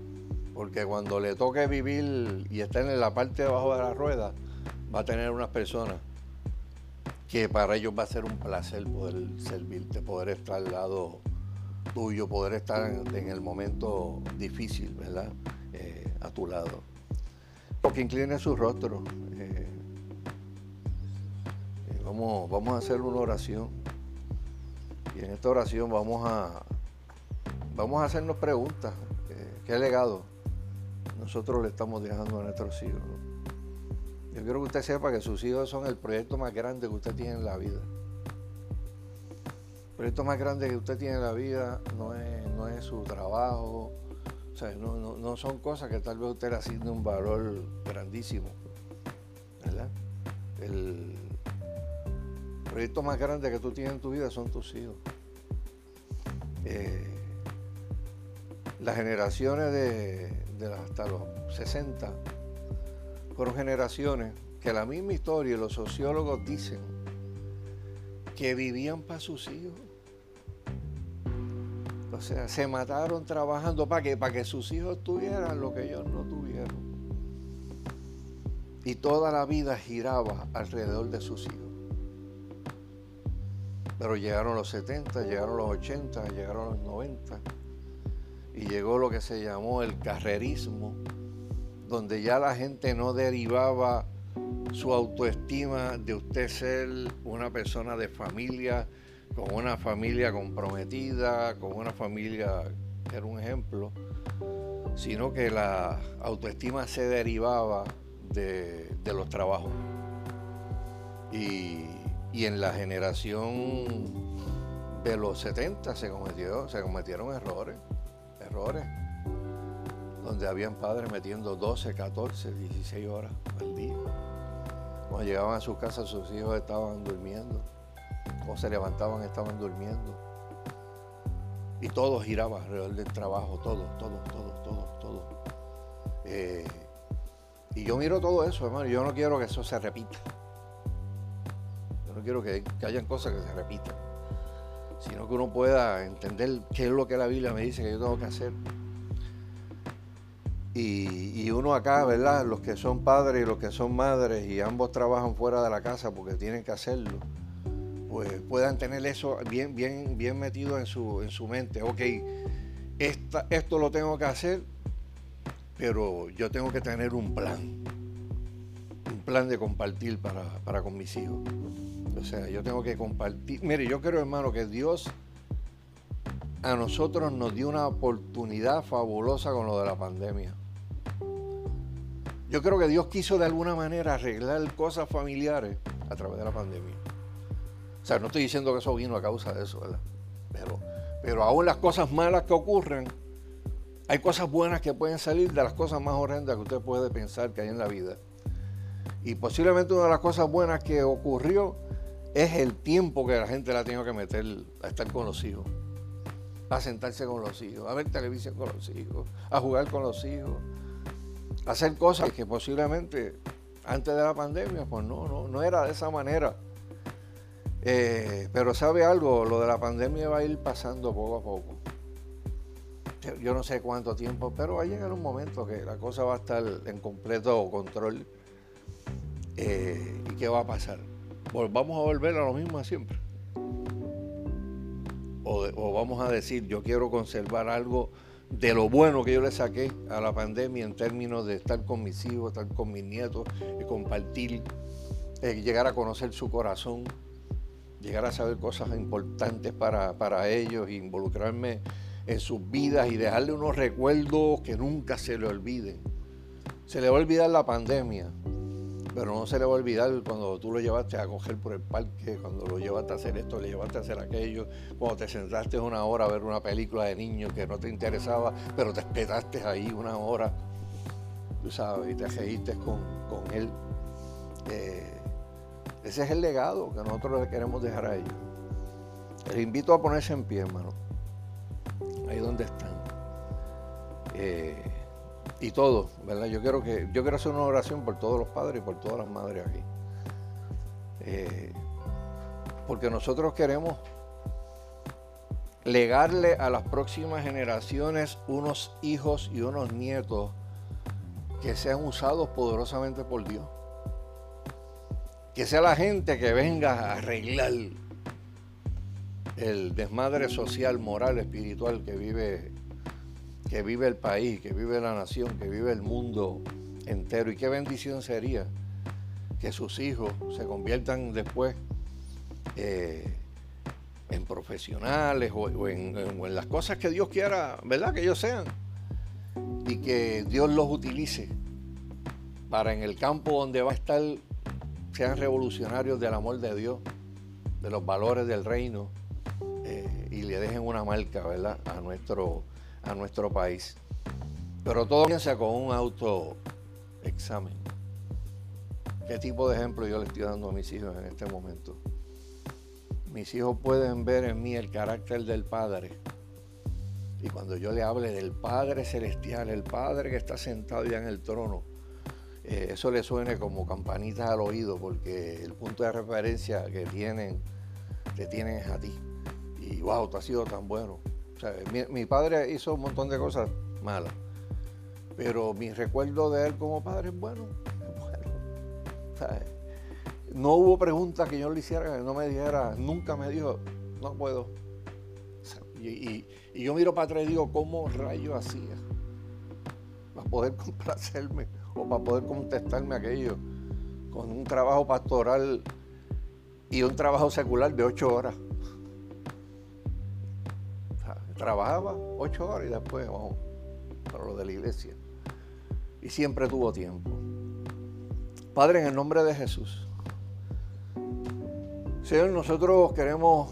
Porque cuando le toque vivir y estar en la parte de abajo de la rueda, va a tener unas personas que para ellos va a ser un placer poder servirte, poder estar al lado tuyo, poder estar en, el momento difícil, ¿verdad? Eh, a tu lado. Porque incline su rostro. Eh, eh, vamos, vamos a hacer una oración. Y en esta oración vamos a, vamos a hacernos preguntas. ¿Qué legado? nosotros le estamos dejando a nuestros hijos. Yo quiero que usted sepa que sus hijos son el proyecto más grande que usted tiene en la vida. El proyecto más grande que usted tiene en la vida no es, no es su trabajo, o sea, no, son cosas que tal vez usted le asigne un valor grandísimo. ¿Verdad? El proyecto más grande que tú tienes en tu vida son tus hijos. Eh, las generaciones de, hasta los 60 fueron generaciones que la misma historia y los sociólogos dicen que vivían para sus hijos. O sea, se mataron trabajando para que, para que sus hijos tuvieran lo que ellos no tuvieron. Y toda la vida giraba alrededor de sus hijos. Pero llegaron los 70, llegaron los 80, llegaron los 90 y llegó lo que se llamó el carrerismo, donde ya la gente no derivaba su autoestima de usted ser una persona de familia, con una familia comprometida, con una familia que era un ejemplo, sino que la autoestima se derivaba de, los trabajos. Y, y, en la generación de los 70 se, cometió, se cometieron errores errores, donde habían padres metiendo 12, 14, 16 horas al día. Cuando llegaban a sus casas sus hijos estaban durmiendo, o se levantaban estaban durmiendo. Y todo giraba alrededor del trabajo, todo, todo, todo, todo, todo. Eh, y yo miro todo eso, hermano, yo no quiero que eso se repita. Yo no quiero que, que hayan cosas que se repitan sino que uno pueda entender qué es lo que la Biblia me dice que yo tengo que hacer. Y, uno acá, ¿verdad? Los que son padres y los que son madres y ambos trabajan fuera de la casa porque tienen que hacerlo, pues puedan tener eso bien, bien, bien metido en su, en su mente. Ok, esta, esto lo tengo que hacer pero yo tengo que tener un plan, un plan de compartir para, para con mis hijos. O sea, yo tengo que compartir. Mire, yo creo, hermano, que Dios a nosotros nos dio una oportunidad fabulosa con lo de la pandemia. Yo creo que Dios quiso de alguna manera arreglar cosas familiares a través de la pandemia. O sea, no estoy diciendo que eso vino a causa de eso, ¿verdad? Pero, pero aún las cosas malas que ocurren, hay cosas buenas que pueden salir de las cosas más horrendas que usted puede pensar que hay en la vida. Y posiblemente una de las cosas buenas que ocurrió es el tiempo que la gente la ha tenido que meter a estar con los hijos, a sentarse con los hijos, a ver televisión con los hijos, a jugar con los hijos, hacer cosas que posiblemente antes de la pandemia, pues no, no, no era de esa manera. Eh, pero sabe algo, lo de la pandemia va a ir pasando poco a poco. Yo no sé cuánto tiempo, pero va a llegar un momento que la cosa va a estar en completo control. Eh, ¿Y qué va a pasar? vamos a volver a lo mismo siempre. O, vamos a decir, yo quiero conservar algo de lo bueno que yo le saqué a la pandemia en términos de estar con mis hijos, estar con mis nietos, y compartir, eh, llegar a conocer su corazón, llegar a saber cosas importantes para, para ellos, involucrarme en sus vidas y dejarle unos recuerdos que nunca se le olviden. Se le va a olvidar la pandemia, pero no se le va a olvidar cuando tú lo llevaste a coger por el parque, cuando lo llevaste a hacer esto, le llevaste a hacer aquello, cuando te sentaste una hora a ver una película de niños que no te interesaba, pero te esperaste ahí una hora, tú sabes, y te reíste con, él. Eh, ese es el legado que nosotros le queremos dejar a ellos. Les invito a ponerse en pie, hermano. Ahí donde están. Eh, y todo, ¿verdad? Yo quiero que yo quiero hacer una oración por todos los padres y por todas las madres aquí. Eh, porque nosotros queremos legarle a las próximas generaciones unos hijos y unos nietos que sean usados poderosamente por Dios. Que sea la gente que venga a arreglar el desmadre social, moral, espiritual que vive que vive el país, que vive la nación, que vive el mundo entero. Y qué bendición sería que sus hijos se conviertan después eh, en profesionales o, en, las cosas que Dios quiera, ¿verdad? Que ellos sean. Y que Dios los utilice para en el campo donde va a estar, sean revolucionarios del amor de Dios, de los valores del reino, eh, y le dejen una marca, ¿verdad? A nuestro a nuestro país. Pero todo comienza con un autoexamen. ¿Qué tipo de ejemplo yo le estoy dando a mis hijos en este momento? Mis hijos pueden ver en mí el carácter del Padre. Y cuando yo le hable del Padre Celestial, el Padre que está sentado ya en el trono, eh, eso le suene como campanitas al oído, porque el punto de referencia que tienen, te tienen es a ti. Y wow, tú has sido tan bueno mi, padre hizo un montón de cosas malas, pero mi recuerdo de él como padre es bueno. no hubo pregunta que yo le hiciera, que no me dijera, nunca me dijo, no puedo. y, yo miro para atrás y digo, ¿cómo rayo hacía? Para poder complacerme o para poder contestarme aquello con un trabajo pastoral y un trabajo secular de ocho horas trabajaba ocho horas y después vamos para lo de la iglesia. Y siempre tuvo tiempo. Padre, en el nombre de Jesús. Señor, nosotros queremos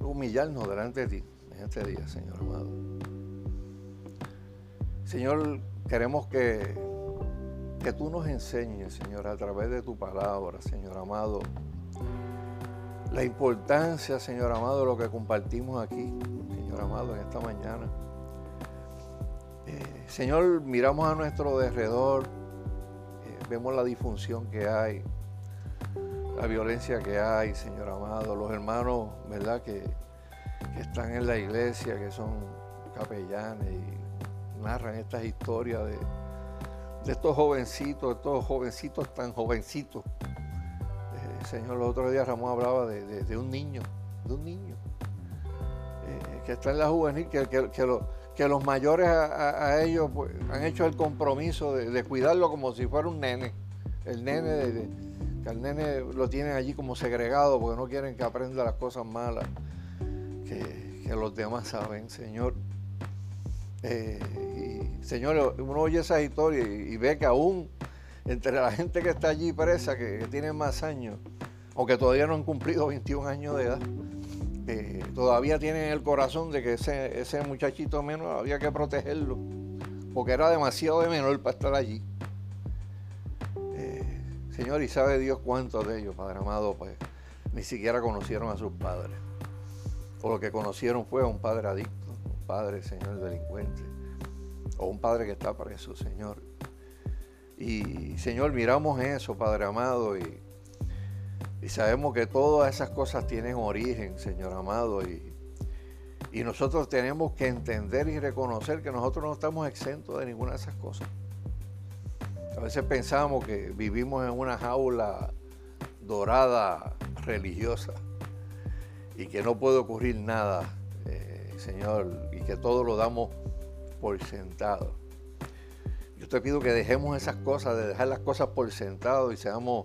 humillarnos delante de ti en este día, Señor amado. Señor, queremos que, que tú nos enseñes, Señor, a través de tu palabra, Señor amado, la importancia, Señor amado, de lo que compartimos aquí amado, en esta mañana. Eh, Señor, miramos a nuestro derredor, eh, vemos la disfunción que hay, la violencia que hay, Señor amado, los hermanos, ¿verdad?, que, están en la iglesia, que son capellanes y narran estas historias de, de estos jovencitos, estos jovencitos tan jovencitos. Eh, señor, los otros días Ramón hablaba de un niño, de un niño que está en la juvenil, que, que, que los mayores a, ellos pues, han hecho el compromiso de, cuidarlo como si fuera un nene. El nene, de, que al nene lo tienen allí como segregado porque no quieren que aprenda las cosas malas que, los demás saben, Señor. Eh, y, Señor, uno oye esa historia y, ve que aún entre la gente que está allí presa, que, que tiene más años, aunque todavía no han cumplido 21 años de edad, eh, todavía tienen el corazón de que ese, muchachito menor había que protegerlo, porque era demasiado de menor para estar allí. Eh, señor, y sabe Dios cuántos de ellos, Padre amado, pues ni siquiera conocieron a sus padres. O lo que conocieron fue a un padre adicto, un padre, Señor, delincuente, o un padre que está preso, Señor. Y, Señor, miramos eso, Padre amado, y sabemos que todas esas cosas tienen origen, Señor amado, y, y nosotros tenemos que entender y reconocer que nosotros no estamos exentos de ninguna de esas cosas. A veces pensamos que vivimos en una jaula dorada religiosa y que no puede ocurrir nada, eh, Señor, y que todo lo damos por sentado. Te pido que dejemos esas cosas, de dejar las cosas por sentado y seamos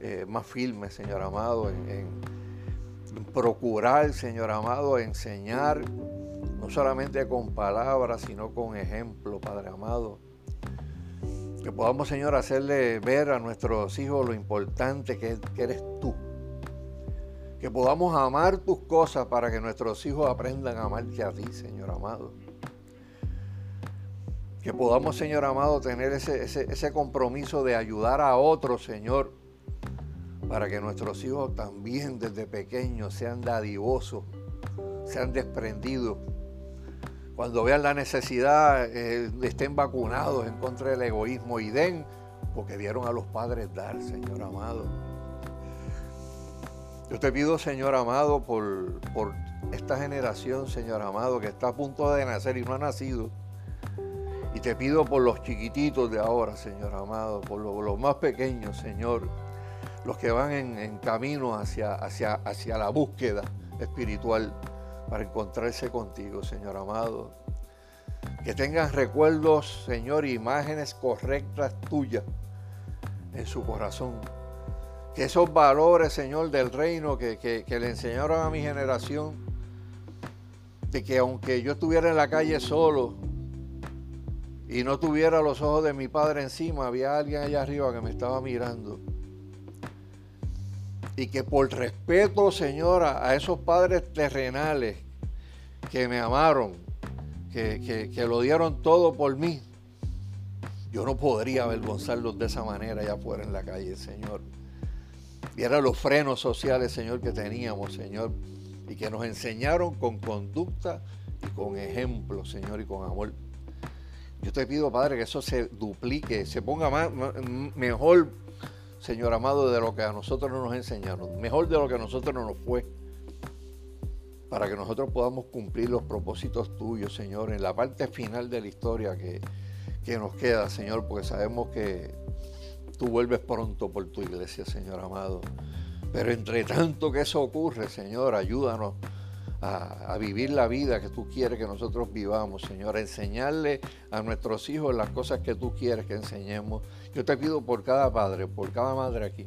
eh, más firmes, Señor amado, en, procurar, Señor amado, enseñar, no solamente con palabras, sino con ejemplo, Padre amado. Que podamos, Señor, hacerle ver a nuestros hijos lo importante que, que eres tú. Que podamos amar tus cosas para que nuestros hijos aprendan a amarte a ti, Señor amado. Que podamos, Señor amado, tener ese, ese, ese compromiso de ayudar a otros, Señor, para que nuestros hijos también desde pequeños sean dadivosos, sean desprendidos. Cuando vean la necesidad, eh, estén vacunados en contra del egoísmo y den, porque vieron a los padres dar, Señor amado. Yo te pido, Señor amado, por, por esta generación, Señor amado, que está a punto de nacer y no ha nacido. Y te pido por los chiquititos de ahora, Señor amado, por los más pequeños, Señor los que van en, camino hacia, hacia, hacia la búsqueda espiritual para encontrarse contigo, Señor amado. Que tengan recuerdos, Señor, imágenes correctas tuyas en su corazón. Que esos valores, Señor, del reino que, que le enseñaron a mi generación, de que aunque yo estuviera en la calle solo y no tuviera los ojos de mi padre encima, había alguien allá arriba que me estaba mirando y que por respeto, Señora, a esos padres terrenales que me amaron, que, lo dieron todo por mí, yo no podría avergonzarlos de esa manera allá afuera en la calle, Señor. Y eran los frenos sociales, Señor, que teníamos, Señor, y que nos enseñaron con conducta y con ejemplo, Señor, y con amor. Yo te pido, Padre, que eso se duplique, se ponga más, mejor Señor amado, de lo que a nosotros no nos enseñaron, mejor de lo que a nosotros no nos fue, para que nosotros podamos cumplir los propósitos tuyos, Señor, en la parte final de la historia que, que nos queda, Señor, porque sabemos que tú vuelves pronto por tu iglesia, Señor amado. Pero entre tanto que eso ocurre, Señor, ayúdanos a, vivir la vida que tú quieres que nosotros vivamos, Señor, a enseñarle a nuestros hijos las cosas que tú quieres que enseñemos. Yo te pido por cada padre, por cada madre aquí,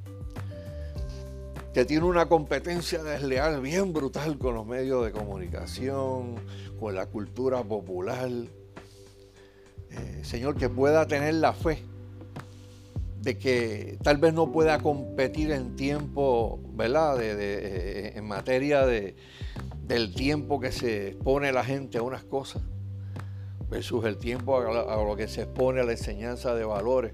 que tiene una competencia desleal bien brutal con los medios de comunicación, con la cultura popular. Eh, señor, que pueda tener la fe de que tal vez no pueda competir en tiempo, ¿verdad? Eh, en materia de, del tiempo que se expone la gente a unas cosas versus el tiempo a, lo que se expone a la enseñanza de valores.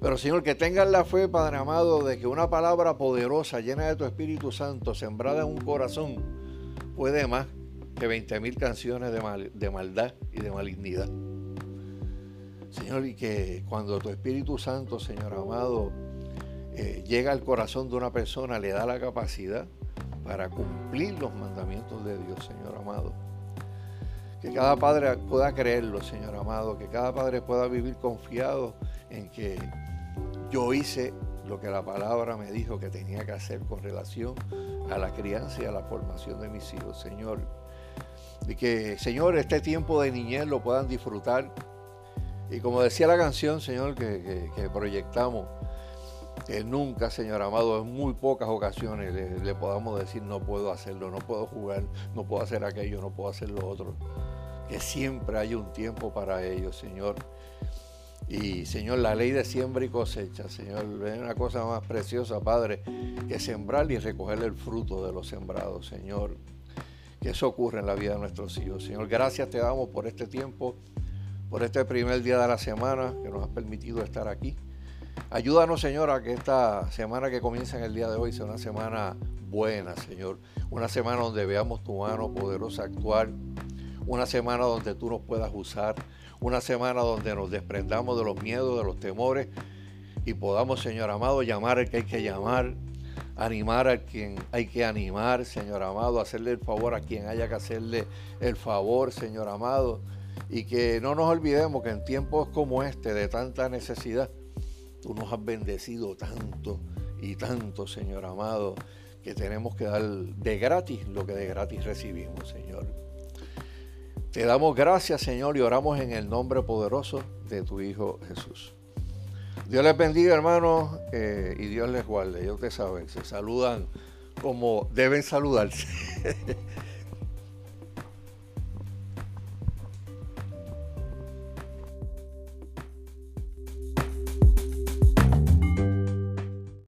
Pero Señor, que tengan la fe, Padre amado, de que una palabra poderosa, llena de tu Espíritu Santo, sembrada en un corazón, puede más que 20 mil canciones de, maldad y de malignidad. Señor, y que cuando tu Espíritu Santo, Señor amado, eh, llega al corazón de una persona, le da la capacidad para cumplir los mandamientos de Dios, Señor amado. Que cada padre pueda creerlo, Señor amado, que cada padre pueda vivir confiado en que yo hice lo que la palabra me dijo que tenía que hacer con relación a la crianza y a la formación de mis hijos, Señor. Y que, Señor, este tiempo de niñez lo puedan disfrutar. Y como decía la canción, Señor, que, proyectamos, que nunca, Señor amado, en muy pocas ocasiones le, podamos decir no puedo hacerlo, no puedo jugar, no puedo hacer aquello, no puedo hacer lo otro. Que siempre hay un tiempo para ello, Señor. Y Señor, la ley de siembra y cosecha, Señor, es una cosa más preciosa, Padre, que sembrar y recoger el fruto de los sembrados, Señor. Que eso ocurre en la vida de nuestros hijos. Señor, gracias te damos por este tiempo, por este primer día de la semana que nos has permitido estar aquí. Ayúdanos, Señor, a que esta semana que comienza en el día de hoy sea una semana buena, Señor. Una semana donde veamos tu mano poderosa actuar. Una semana donde tú nos puedas usar. Una semana donde nos desprendamos de los miedos, de los temores. Y podamos, Señor amado, llamar al que hay que llamar, animar a quien hay que animar, Señor amado, hacerle el favor a quien haya que hacerle el favor, Señor amado, y que no nos olvidemos que en tiempos como este, de tanta necesidad, tú nos has bendecido tanto y tanto, Señor amado, que tenemos que dar de gratis lo que de gratis recibimos, Señor. Te damos gracias, Señor, y oramos en el nombre poderoso de tu Hijo Jesús. Dios les bendiga, hermanos, eh, y Dios les guarde. Ellos te saben, se saludan como deben saludarse.